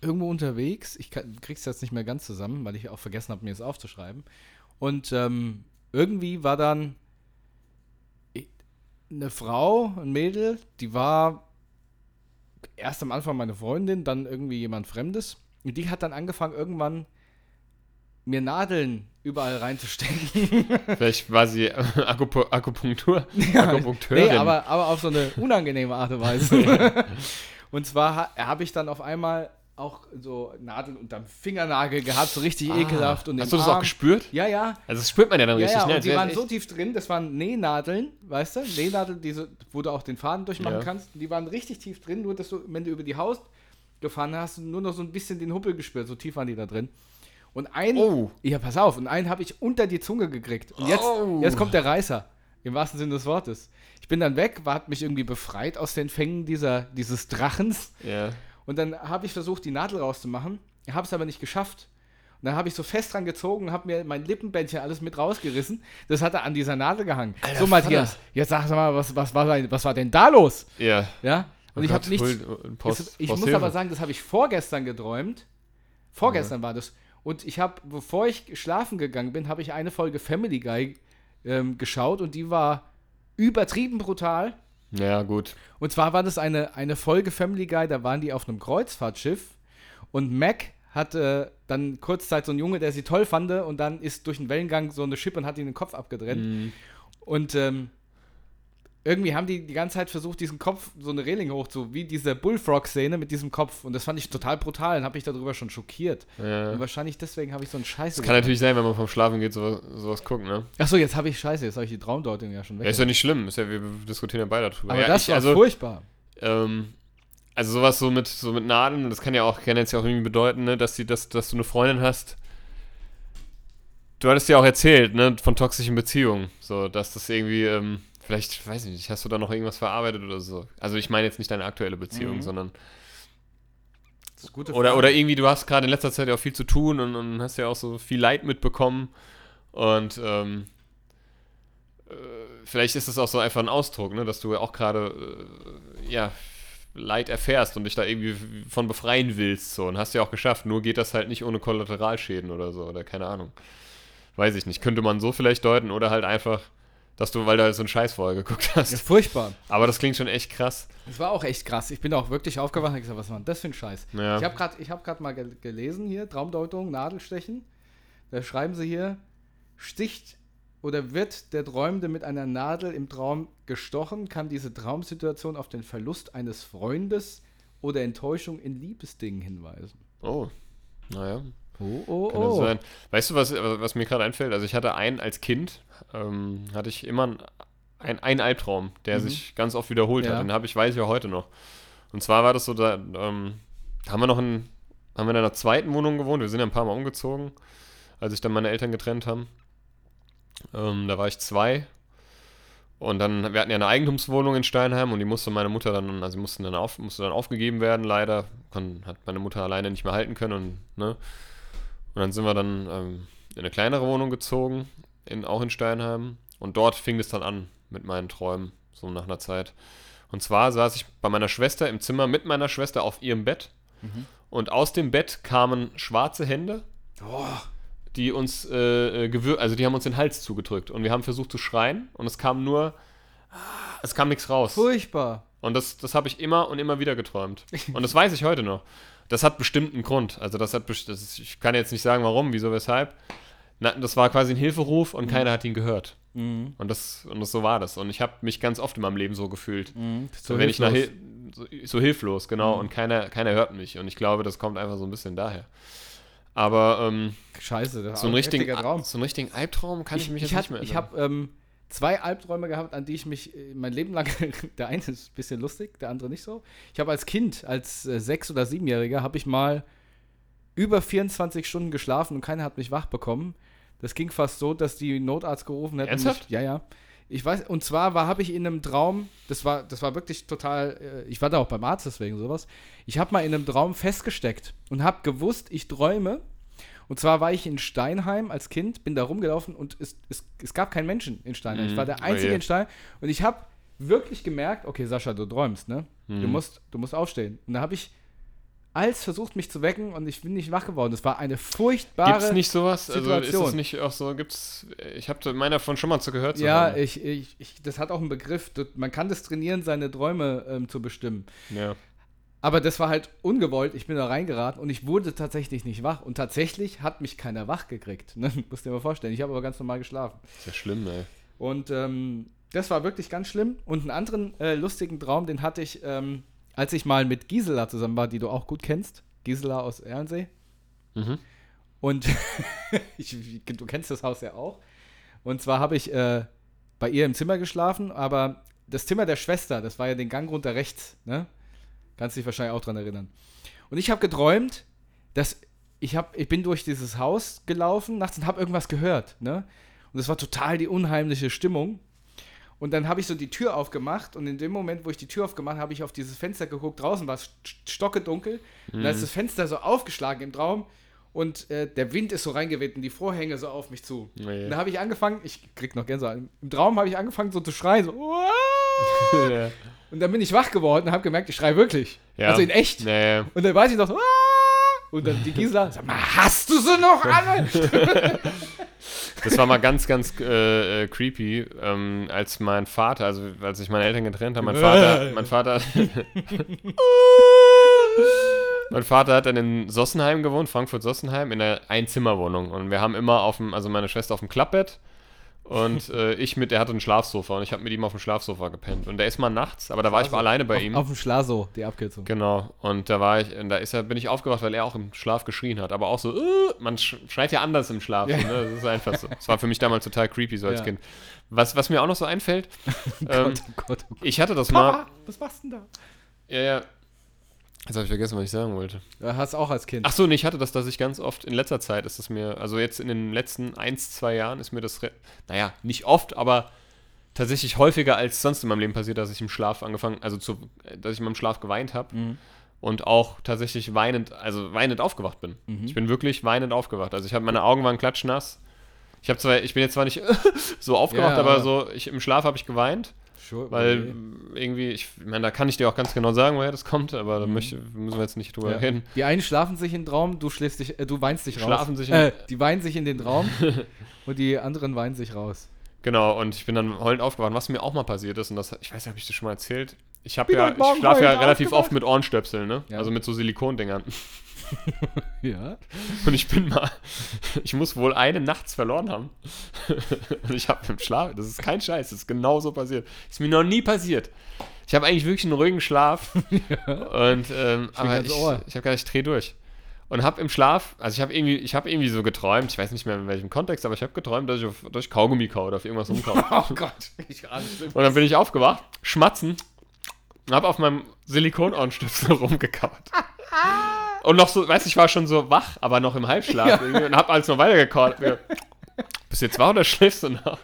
irgendwo unterwegs, ich kann, krieg's jetzt nicht mehr ganz zusammen, weil ich auch vergessen habe, mir es aufzuschreiben. Und ähm, irgendwie war dann eine Frau, ein Mädel, die war erst am Anfang meine Freundin, dann irgendwie jemand Fremdes. Und die hat dann angefangen, irgendwann mir Nadeln überall reinzustecken. Vielleicht war sie Akupu Akupunktur, Akupunkteurin. Nee, aber, aber auf so eine unangenehme Art und Weise. und zwar ha, habe ich dann auf einmal auch so Nadeln unterm Fingernagel gehabt, so richtig Ah. ekelhaft. Und Hast du das auch Arm. gespürt? Ja, ja. Also das spürt man ja dann Ja, richtig, ja, ne? und die wär's waren echt- so tief drin, das waren Nähnadeln, weißt du? Nähnadeln, diese, wo du auch den Faden durchmachen Ja. kannst. Die waren richtig tief drin, nur dass du, wenn du über die Haus gefahren hast, nur noch so ein bisschen den Huppel gespürt, so tief waren die da drin. Und ein, Oh. ja, pass auf, und einen habe ich unter die Zunge gekriegt. Und jetzt, Oh. jetzt kommt der Reißer, im wahrsten Sinne des Wortes. Ich bin dann weg, war, hat mich irgendwie befreit aus den Fängen dieser, dieses Drachens. Ja. Und dann habe ich versucht, die Nadel rauszumachen, habe es aber nicht geschafft. Und dann habe ich so fest dran gezogen und habe mir mein Lippenbändchen alles mit rausgerissen. Das hatte an dieser Nadel gehangen. Alter so, Matthias, Vater. jetzt sag mal, was, was, war, denn- was war denn da los? Ja. Ja? Und Oh ich habe nichts. hol- Post- ich Post muss Hilfe. aber sagen, das habe ich vorgestern geträumt. Vorgestern war das. Und ich habe, bevor ich schlafen gegangen bin, habe ich eine Folge Family Guy ähm, geschaut und die war übertrieben brutal. Ja, gut. Und zwar war das eine, eine Folge Family Guy, da waren die auf einem Kreuzfahrtschiff und Mac hatte dann kurzzeit so einen Junge, der sie toll fand und dann ist durch den Wellengang so eine Schippe und hat ihm den Kopf abgetrennt. Mhm. Und ähm, irgendwie haben die die ganze Zeit versucht, diesen Kopf, so eine Reling hoch zu, wie diese Bullfrog-Szene mit diesem Kopf. Und das fand ich total brutal und habe mich darüber schon schockiert. Ja. Und wahrscheinlich deswegen habe ich so einen Scheiße. Das kann natürlich sein, wenn man vom Schlafen geht, sowas, sowas guckt, ne? Achso, jetzt habe ich Scheiße, jetzt habe ich die Traumdeutung ja schon weg. Ja, ist ja nicht schlimm. Ist ja, wir diskutieren ja beide darüber. Aber ja, das ich, war also, furchtbar. ähm, also sowas so mit, so mit Nadeln, das kann ja auch, kann jetzt ja auch irgendwie bedeuten, ne, dass, die, dass, dass du eine Freundin hast. Du hattest ja auch erzählt, ne, von toxischen Beziehungen. So, dass das irgendwie, ähm, vielleicht, weiß ich nicht, hast du da noch irgendwas verarbeitet oder so? Also ich meine jetzt nicht deine aktuelle Beziehung, Mhm. sondern. Das ist gute Oder, Frage. oder irgendwie, du hast gerade in letzter Zeit ja auch viel zu tun und, und hast ja auch so viel Leid mitbekommen. Und ähm, äh, vielleicht ist es auch so einfach ein Ausdruck, ne, dass du ja auch gerade äh, ja, Leid erfährst und dich da irgendwie von befreien willst. So, und hast ja auch geschafft. Nur geht das halt nicht ohne Kollateralschäden oder so, oder keine Ahnung. Weiß ich nicht. Könnte man so vielleicht deuten oder halt einfach, dass du, weil du halt so einen Scheiß vorher geguckt Ja, hast. furchtbar. Aber das klingt schon echt krass. Das war auch echt krass. Ich bin auch wirklich aufgewacht und gesagt, was war denn das für ein Scheiß? Ja. Ich habe gerade hab grad mal gel gelesen hier, Traumdeutung, Nadelstechen. Da schreiben sie hier, sticht oder wird der Träumende mit einer Nadel im Traum gestochen, kann diese Traumsituation auf den Verlust eines Freundes oder Enttäuschung in Liebesdingen hinweisen. Oh. Naja. Oh, oh, Kann sein. Weißt du, was, was mir gerade einfällt? Also ich hatte einen als Kind, ähm, hatte ich immer einen, einen Albtraum, der Mhm. sich ganz oft wiederholt Ja. hat. Den habe ich, weiß ich ja heute noch. Und zwar war das so, da, ähm, haben wir noch in, haben wir in einer zweiten Wohnung gewohnt. Wir sind ja ein paar Mal umgezogen, als sich dann meine Eltern getrennt haben. Ähm, da war ich zwei. Und dann, wir hatten ja eine Eigentumswohnung in Steinheim und die musste meine Mutter dann, also mussten dann auf, musste dann aufgegeben werden, leider. Kann, hat meine Mutter alleine nicht mehr halten können und, ne? Und dann sind wir dann ähm, in eine kleinere Wohnung gezogen, in, auch in Steinheim. Und dort fing es dann an mit meinen Träumen, so nach einer Zeit. Und zwar saß ich bei meiner Schwester im Zimmer mit meiner Schwester auf ihrem Bett. Und aus dem Bett kamen schwarze Hände, die uns äh, äh, gewür also die haben uns den Hals zugedrückt. Und wir haben versucht zu schreien und es kam nur, es kam nichts raus. Furchtbar. Und das, das habe ich immer und immer wieder geträumt. Und das weiß ich heute noch. Das hat bestimmt einen Grund. Also das hat das ist, ich kann jetzt nicht sagen, warum, wieso, weshalb. Na, das war quasi ein Hilferuf und keiner hat ihn gehört. Mhm. Und das, und das so war das. Und ich habe mich ganz oft in meinem Leben so gefühlt. So wenn ich nach hilflos. So, so hilflos, genau. Und keiner, keiner hört mich. Und ich glaube, das kommt einfach so ein bisschen daher. Aber ähm, Scheiße, das ist so, einen ein richtigen, Traum. so einen richtigen Albtraum kann ich, mich jetzt ich nicht mehr Ich erinnern. habe ähm, zwei Albträume gehabt, an die ich mich äh, mein Leben lang. der eine ist ein bisschen lustig, der andere nicht so. Ich habe als Kind, als äh, Sechs- oder Siebenjähriger, habe ich mal über 24 Stunden geschlafen und keiner hat mich wach bekommen. Das ging fast so, dass die Notarzt gerufen hätten. Ernsthaft? Mich, ja, ja. Ich weiß, und zwar war, habe ich in einem Traum, das war, das war wirklich total, äh, ich war da auch beim Arzt deswegen sowas. Ich habe mal in einem Traum festgesteckt und habe gewusst, ich träume. Und zwar war ich in Steinheim als Kind, bin da rumgelaufen und es, es, es gab keinen Menschen in Steinheim. Ich Mhm. war der Oh Einzige je. in Steinheim. Und ich habe wirklich gemerkt, okay, Sascha, du träumst, ne? Du, Mhm. musst, du musst aufstehen. Und da habe ich als versucht, mich zu wecken und ich bin nicht wach geworden. Das war eine furchtbare. Gibt es nicht sowas? Also ist Situation. es nicht auch so, gibt's, ich habe meiner von schon mal zu gehört zu Ja, ich, ich, ich, das hat auch einen Begriff. Du- Man kann das trainieren, seine Träume ähm, zu bestimmen. ja. Aber das war halt ungewollt. Ich bin da reingeraten und ich wurde tatsächlich nicht wach. Und tatsächlich hat mich keiner wach gekriegt. Ne? Musst dir mal vorstellen. Ich habe aber ganz normal geschlafen. Ist ja schlimm, ey. Und ähm, das war wirklich ganz schlimm. Und einen anderen äh, lustigen Traum, den hatte ich, ähm, als ich mal mit Gisela zusammen war, die du auch gut kennst. Gisela aus Ernsee. Mhm. Und ich, du kennst das Haus ja auch. Und zwar habe ich äh, bei ihr im Zimmer geschlafen, aber das Zimmer der Schwester, das war ja den Gang runter rechts, ne? Kannst dich wahrscheinlich auch dran erinnern. Und ich habe geträumt, dass ich, hab, ich bin durch dieses Haus gelaufen nachts und habe irgendwas gehört, ne? Und es war total die unheimliche Stimmung. Und dann habe ich so die Tür aufgemacht und in dem Moment, wo ich die Tür aufgemacht habe, habe ich auf dieses Fenster geguckt. Draußen war es st- stockedunkel. Und da ist das Fenster so aufgeschlagen im Traum und äh, der Wind ist so reingeweht und die Vorhänge so auf mich zu. Nee. Und da habe ich angefangen, ich krieg noch Gänsehaut. Im Traum habe ich angefangen so zu schreien, so. "Uah!" Und dann bin ich wach geworden und habe gemerkt, ich schreie wirklich. Ja. Also in echt. Nee. Und dann weiß ich noch so. "Uah!" Und dann die Gisela, sag mal, hast du sie noch alle? Das war mal ganz, ganz äh, äh, creepy, ähm, als mein Vater, also als sich meine Eltern getrennt haben, mein Vater, mein Vater, mein Vater hat dann in Sossenheim gewohnt, Frankfurt-Sossenheim, in einer Einzimmerwohnung. Und wir haben immer auf dem, also meine Schwester auf dem Klappbett und äh, ich mit, er hatte ein Schlafsofa und ich habe mit ihm auf dem Schlafsofa gepennt. Und der ist mal nachts, aber da war ich mal alleine bei ihm. Auf dem Schlaso, die Abkürzung. Genau, und da war ich, und da ist er, bin ich aufgewacht, weil er auch im Schlaf geschrien hat. Aber auch so, äh, man sch schreit ja anders im Schlaf. Ja. Ne? Das ist einfach so. Das war für mich damals total creepy, so als Ja. Kind. Was, was mir auch noch so einfällt, ähm, Gott, oh Gott, oh Gott. ich hatte das mal. Papa, was machst du denn da? Ja, ja. Jetzt habe ich vergessen, was ich sagen wollte. Du hast auch als Kind. Ach so, nee, ich hatte das, dass ich ganz oft in letzter Zeit ist es mir, also jetzt in den letzten eins, zwei Jahren ist mir das, naja, nicht oft, aber tatsächlich häufiger als sonst in meinem Leben passiert, dass ich im Schlaf angefangen, also zu, dass ich in meinem Schlaf geweint habe Mhm. und auch tatsächlich weinend, also weinend aufgewacht bin. Mhm. Ich bin wirklich weinend aufgewacht. Also ich habe meine Augen waren klatschnass. Ich habe zwar, ich bin jetzt zwar nicht so aufgewacht, Ja, aber aber- so, ich, im Schlaf habe ich geweint, Sure, weil okay. irgendwie, ich meine, da kann ich dir auch ganz genau sagen, woher das kommt, aber da möchte, müssen wir jetzt nicht drüber Mhm. Ja. reden. Die einen schlafen sich in den Traum, du schläfst dich, äh, du weinst dich raus. Schlafen sich in- äh, die weinen sich in den Traum und die anderen weinen sich raus. Genau, und ich bin dann heulend aufgewacht. Was mir auch mal passiert ist, und das, ich weiß nicht, habe ich das schon mal erzählt? Ich habe ja, ich schlafe ja relativ aufgewacht. oft mit Ohrenstöpseln, ne? Ja. Also mit so Silikondingern. Ja. Und ich bin mal, ich muss wohl eine nachts verloren haben. Und ich habe im Schlaf, das ist kein Scheiß, das ist genau so passiert. Ist mir noch nie passiert. Ich habe eigentlich wirklich einen ruhigen Schlaf. Und, ähm, aber ganz ich, Ohr. ich habe gar nicht, ich dreh durch. Und habe im Schlaf, also ich habe irgendwie, ich habe irgendwie so geträumt, ich weiß nicht mehr in welchem Kontext, aber ich habe geträumt, dass ich auf, dass ich Kaugummi kaue oder auf irgendwas rumkaue. Oh Gott, ich. Und dann bin ich aufgewacht, schmatzen, und habe auf meinem Silikonohrenstöpsel rumgekaut. Und noch so, weißt du, ich war schon so wach, aber noch im Halbschlaf irgendwie und hab alles noch weitergekaut. Bist du jetzt wach oder schläfst du noch?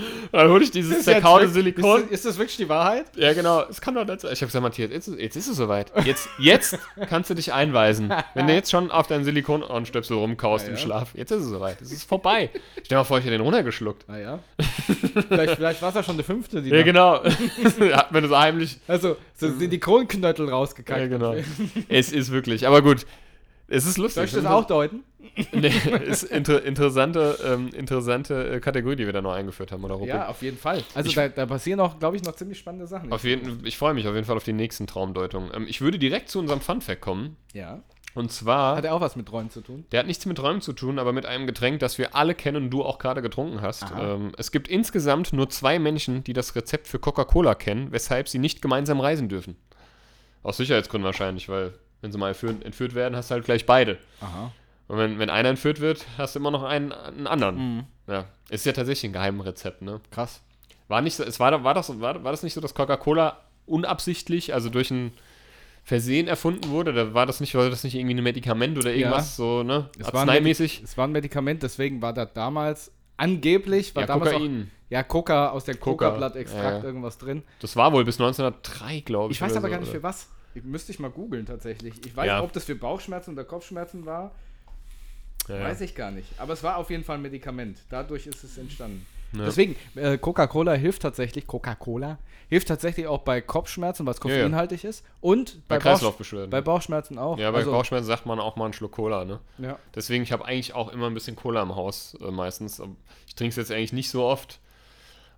Dann hole ich dieses zerkaute Silikon. Ist, ist das wirklich die Wahrheit? Ja, genau. Es kann doch nicht sein. Ich habe gesagt, Matthias, jetzt, ist- jetzt ist es soweit. Jetzt, jetzt kannst du dich einweisen. Wenn du jetzt schon auf deinen Silikon-Ohrenstöpsel rumkaust Ja, im ja. Schlaf, jetzt ist es soweit. Es ist vorbei. Stell mal vor, ich hätte den runtergeschluckt. Naja. vielleicht vielleicht war es ja schon der fünfte, die Ja, genau. Hat mir das heimlich. Also, so sind die Kronknöttel rausgekackt. Ja, genau. Es ist wirklich. Aber gut. Es ist lustig. Soll ich das auch deuten? Nee, ist inter interessante, ähm, interessante äh, Kategorie, die wir da noch eingeführt haben, oder Rubrik. Ja, auf jeden Fall. Also Ich- da, da passieren auch, glaube ich, noch ziemlich spannende Sachen. Auf jeden, ich freue mich auf jeden Fall auf die nächsten Traumdeutungen. Ähm, ich würde direkt zu unserem Fun-Fact kommen. ja. Und zwar. Hat er auch was mit Träumen zu tun? Der hat nichts mit Träumen zu tun, aber mit einem Getränk, das wir alle kennen und du auch gerade getrunken hast. Ähm, es gibt insgesamt nur zwei Menschen, die das Rezept für Coca-Cola kennen, weshalb sie nicht gemeinsam reisen dürfen. Aus Sicherheitsgründen wahrscheinlich, weil wenn sie mal entführt, entführt werden, hast du halt gleich beide. Aha. Und wenn, wenn einer entführt wird, hast du immer noch einen, einen anderen. Mhm. Ja, ist ja tatsächlich ein Geheimrezept, ne? Krass. War, nicht so, es war, war, das, war, war das nicht so, dass Coca-Cola unabsichtlich, also durch ein Versehen erfunden wurde? Da war das nicht, war das nicht irgendwie ein Medikament oder irgendwas so, ne? Es war, ein Arzneimäßig? Es war ein Medikament, deswegen war da damals angeblich, war Ja, damals auch, Kokain. ja, Coca aus der Coca, Coca-Blatt-Extrakt ja, ja. irgendwas drin. Das war wohl bis 1903, glaube ich. Ich weiß aber so, gar nicht oder? für was. Ich, müsste ich mal googeln tatsächlich. Ich weiß, Ja. ob das für Bauchschmerzen oder Kopfschmerzen war, Ja, weiß ich gar nicht. Aber es war auf jeden Fall ein Medikament. Dadurch ist es entstanden. Ja. Deswegen, äh, Coca-Cola hilft tatsächlich, Coca-Cola hilft tatsächlich auch bei Kopfschmerzen, weil es Ja, ja. koffeinhaltig ist. Und Bei bei, Kreislaufbeschwerden. bei Bauchschmerzen auch. ja, bei Also, Bauchschmerzen sagt man auch mal einen Schluck Cola, ne? Ja. Deswegen, ich habe eigentlich auch immer ein bisschen Cola im Haus äh, meistens. Ich trinke es jetzt eigentlich nicht so oft.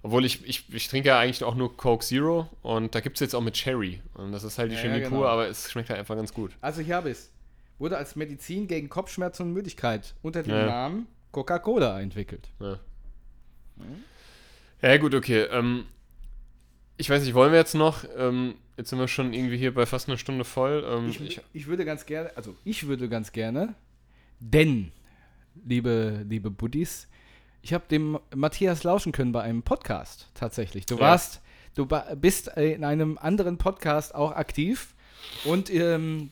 Obwohl ich, ich, ich trinke ja eigentlich auch nur Coke Zero und da gibt es jetzt auch mit Cherry. Und das ist halt die Ja, Chemie ja, pur, genau. aber es schmeckt halt einfach ganz gut. Also hier habe ich es. Wurde als Medizin gegen Kopfschmerzen und Müdigkeit unter dem Ja. Namen Coca-Cola entwickelt. Ja, ja gut, okay. Ähm, ich weiß nicht, wollen wir jetzt noch? Ähm, jetzt sind wir schon irgendwie hier bei fast einer Stunde voll. Ähm, Ich, ich, ich würde ganz gerne, also ich würde ganz gerne, denn, liebe, liebe Buddies, ich habe dem Matthias lauschen können bei einem Podcast tatsächlich. Du Ja. warst, du bist in einem anderen Podcast auch aktiv und ähm,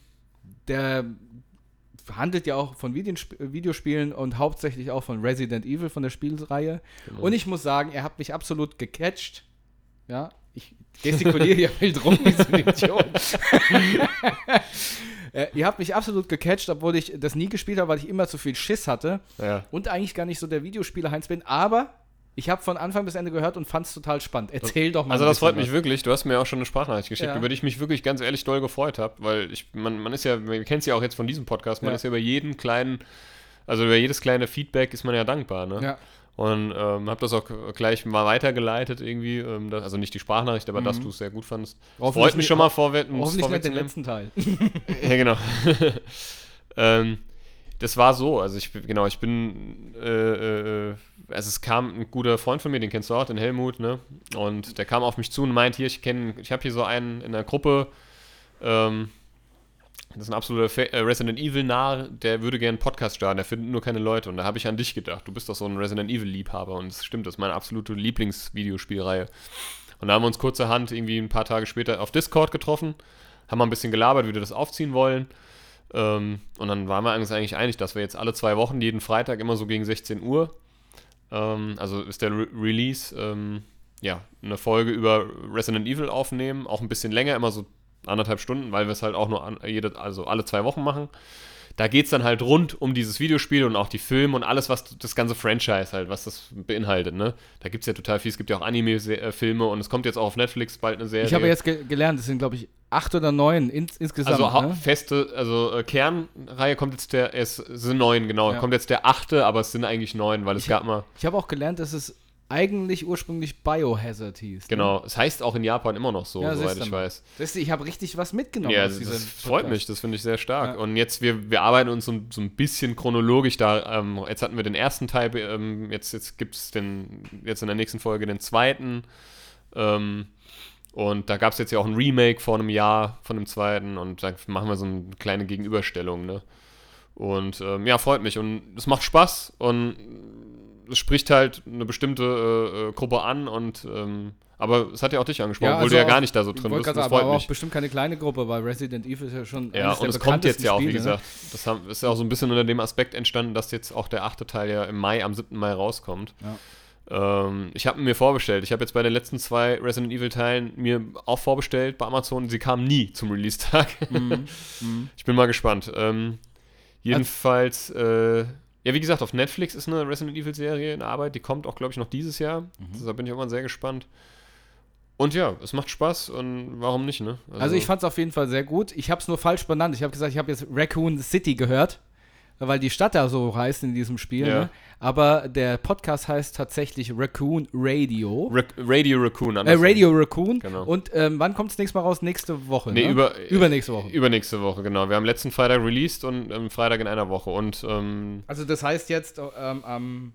der handelt ja auch von Videosp Videospielen und hauptsächlich auch von Resident Evil, von der Spielreihe. Genau. Und ich muss sagen, er hat mich absolut gecatcht. Ja, ich gestikuliere hier wild rum wie so ein Idiot. äh, ihr habt mich absolut gecatcht, obwohl ich das nie gespielt habe, weil ich immer zu viel Schiss hatte ja. und eigentlich gar nicht so der Videospieler Heinz bin. Aber ich habe von Anfang bis Ende gehört und fand es total spannend. Erzähl doch mal. Also das freut mich wirklich. Du hast mir auch schon eine Sprachnachricht geschickt, Ja. über die ich mich wirklich ganz ehrlich doll gefreut habe, weil ich, man, man ist ja, man kennt es ja auch jetzt von diesem Podcast, man Ja. ist ja über jeden kleinen, also über jedes kleine Feedback ist man ja dankbar, ne? was. Ja. Und ähm, habe das auch gleich mal weitergeleitet irgendwie, ähm, das, also nicht die Sprachnachricht, aber dass du es sehr gut fandest. Freut mich schon mal vorwärts, Hoffentlich nicht den letzten Teil. Ja, genau. ähm, das war so, also ich bin- genau, ich bin, äh, äh, also es kam ein guter Freund von mir, den kennst du auch, den Helmut, ne? Und der kam auf mich zu und meint, hier, ich kenne, ich habe hier so einen in der Gruppe, ähm, das ist ein absoluter Fa- äh, Resident Evil Narr, der würde gerne einen Podcast starten, der findet nur keine Leute. Und da habe ich an dich gedacht. Du bist doch so ein Resident Evil Liebhaber und es stimmt, das ist meine absolute Lieblingsvideospielreihe. Und da haben wir uns kurzerhand irgendwie ein paar Tage später auf Discord getroffen, haben mal ein bisschen gelabert, wie wir das aufziehen wollen. Ähm, und dann waren wir uns eigentlich einig, dass wir jetzt alle zwei Wochen, jeden Freitag, immer so gegen 16 Uhr, ähm, also ist der Re Release, ähm, ja, eine Folge über Resident Evil aufnehmen, auch ein bisschen länger, immer so anderthalb Stunden, weil wir es halt auch nur an, jede, also alle zwei Wochen machen. Da geht es dann halt rund um dieses Videospiel und auch die Filme und alles, was das ganze Franchise halt, was das beinhaltet, ne? Da gibt es ja total viel, es gibt ja auch Anime-Filme und es kommt jetzt auch auf Netflix bald eine Serie. Ich habe jetzt ge gelernt, es sind, glaube ich, acht oder neun ins insgesamt. Also ne? feste, also äh, Kernreihe kommt jetzt der, es sind neun, genau, Ja. kommt jetzt der achte, aber es sind eigentlich neun, weil es gab mal, Ich habe auch gelernt, dass es eigentlich ursprünglich Biohazard hieß. ne? genau, es heißt auch in Japan immer noch so, Ja, soweit siehst du ich weiß. Das, ich habe richtig was mitgenommen Ja, aus das, freut Podcast. mich, das finde ich sehr stark. Ja. Und jetzt, wir, wir arbeiten uns so, so ein bisschen chronologisch da. Ähm, jetzt hatten wir den ersten Teil, ähm, jetzt, jetzt gibt es den, jetzt in der nächsten Folge den zweiten. Ähm, und da gab es jetzt ja auch ein Remake vor einem Jahr von dem zweiten und da machen wir so eine kleine Gegenüberstellung, ne? Und ähm, ja, freut mich und es macht Spaß und es spricht halt eine bestimmte äh, äh, Gruppe an und ähm, Aber es hat ja auch dich angesprochen, Ja, obwohl also du ja auch- gar nicht da so drin bist. Das sagen, aber freut auch mich. bestimmt keine kleine Gruppe, weil Resident Evil ist ja schon Ja, und es kommt jetzt ja auch, wie Spiele, ne? gesagt, das haben, ist ja auch so ein bisschen unter dem Aspekt entstanden, dass jetzt auch der achte Teil ja im Mai, am 7. Mai rauskommt. Ähm, ich habe mir vorbestellt. Ich habe jetzt bei den letzten zwei Resident Evil Teilen mir auch vorbestellt bei Amazon. Sie kamen nie zum Release-Tag. Mhm. Mhm. Ich bin mal gespannt. Ähm, jedenfalls, äh, ja, wie gesagt, auf Netflix ist eine Resident Evil-Serie in Arbeit. Die kommt auch, glaube ich, noch dieses Jahr. Mhm. Da bin ich auch mal sehr gespannt. Und ja, es macht Spaß und warum nicht, ne? Also ich fand es auf jeden Fall sehr gut. Ich habe es nur falsch benannt. Ich habe gesagt, ich habe jetzt Raccoon City gehört, weil die Stadt da so heißt in diesem Spiel. Ja. Ne? Aber der Podcast heißt tatsächlich Raccoon Radio. Ra Radio Raccoon. Äh. Radio Raccoon. Genau. Und ähm, wann kommt es nächstes Mal raus? Nächste Woche. Nee, ne? über, Übernächste Woche. Übernächste Woche, genau. Wir haben letzten Freitag released und ähm, Freitag in einer Woche. Und ähm, Also das heißt jetzt ähm, am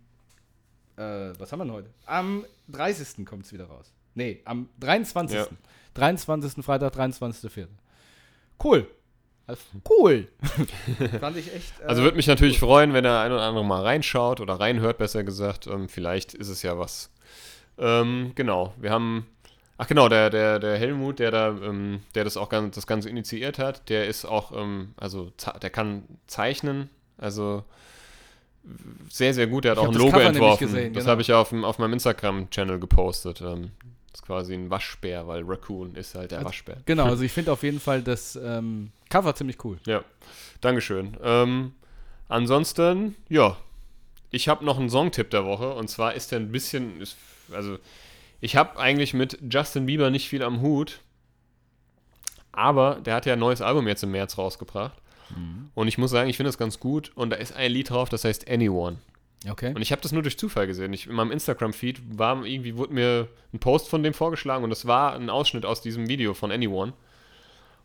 äh, was haben wir denn heute? Am 30. kommt es wieder raus. Nee, am 23. Ja. 23. Freitag, 23.04. Cool. Also, cool. Fand ich echt. äh, also würde mich natürlich freuen, wenn der ein oder andere mal reinschaut oder reinhört, besser gesagt. Ähm, vielleicht ist es ja was. Ähm, genau, wir haben. Ach genau, der, der, der Helmut, der da, ähm, der das auch ganz, das Ganze initiiert hat, der ist auch, ähm, also der kann zeichnen, also sehr, sehr gut. Der hat Ich auch ein das Logo entworfen. gesehen, das genau. habe ich auf, auf meinem Instagram-Channel gepostet. Das ist quasi ein Waschbär, weil Raccoon ist halt der Also- Waschbär. Genau, also ich finde auf jeden Fall das ähm, Cover ziemlich cool. Ja, Dankeschön. Ähm, ansonsten, ja, ich habe noch einen Songtipp der Woche und zwar ist der ein bisschen, ist, also ich habe eigentlich mit Justin Bieber nicht viel am Hut, aber der hat ja ein neues Album jetzt im März rausgebracht und ich muss sagen, ich finde das ganz gut und da ist ein Lied drauf, das heißt Anyone. Okay. Und ich habe das nur durch Zufall gesehen. Ich, in meinem Instagram-Feed war irgendwie, wurde mir ein Post von dem vorgeschlagen und das war ein Ausschnitt aus diesem Video von Anyone.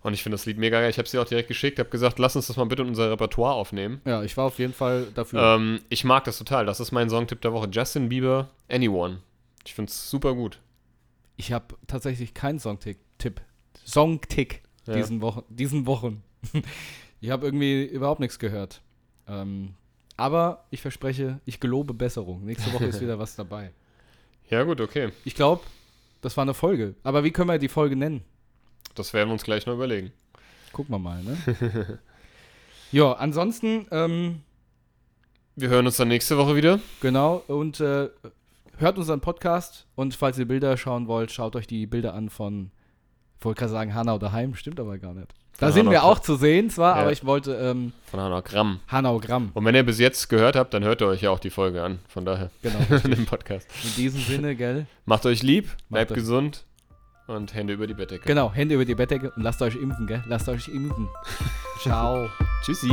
Und ich finde das Lied mega geil. Ich habe dir auch direkt geschickt, habe gesagt, lass uns das mal bitte in unser Repertoire aufnehmen. Ja, ich war auf jeden Fall dafür. Ähm, ich mag das total. Das ist mein Songtipp der Woche. Justin Bieber, Anyone. Ich finde es super gut. Ich habe tatsächlich keinen Songtick, Tipp, Songtick Ja. diesen Wochen, diesen Wochen. ich habe irgendwie überhaupt nichts gehört. Ähm, aber ich verspreche, ich gelobe Besserung. Nächste Woche ist wieder was dabei. Ja, gut, okay. Ich glaube, das war eine Folge. Aber wie können wir die Folge nennen? Das werden wir uns gleich noch überlegen. Gucken wir mal, ne? ja, ansonsten, ähm, Wir hören uns dann nächste Woche wieder. genau, und äh, hört unseren Podcast und falls ihr Bilder schauen wollt, schaut euch die Bilder an von, ich wollte gerade sagen Hanau daheim, stimmt aber gar nicht. Da Von sind Hanau wir auch zu sehen zwar, Ja. aber ich wollte ähm, Von Hanna Gramm. Hanau Gramm, Und wenn ihr bis jetzt gehört habt, dann hört ihr euch ja auch die Folge an. Von daher, genau. in dem Podcast. In diesem Sinne, gell? Macht euch lieb, bleibt euch- gesund und Hände über die Bettdecke. Genau, Hände über die Bettdecke und lasst euch impfen, gell? Lasst euch impfen. Ciao. Tschüssi.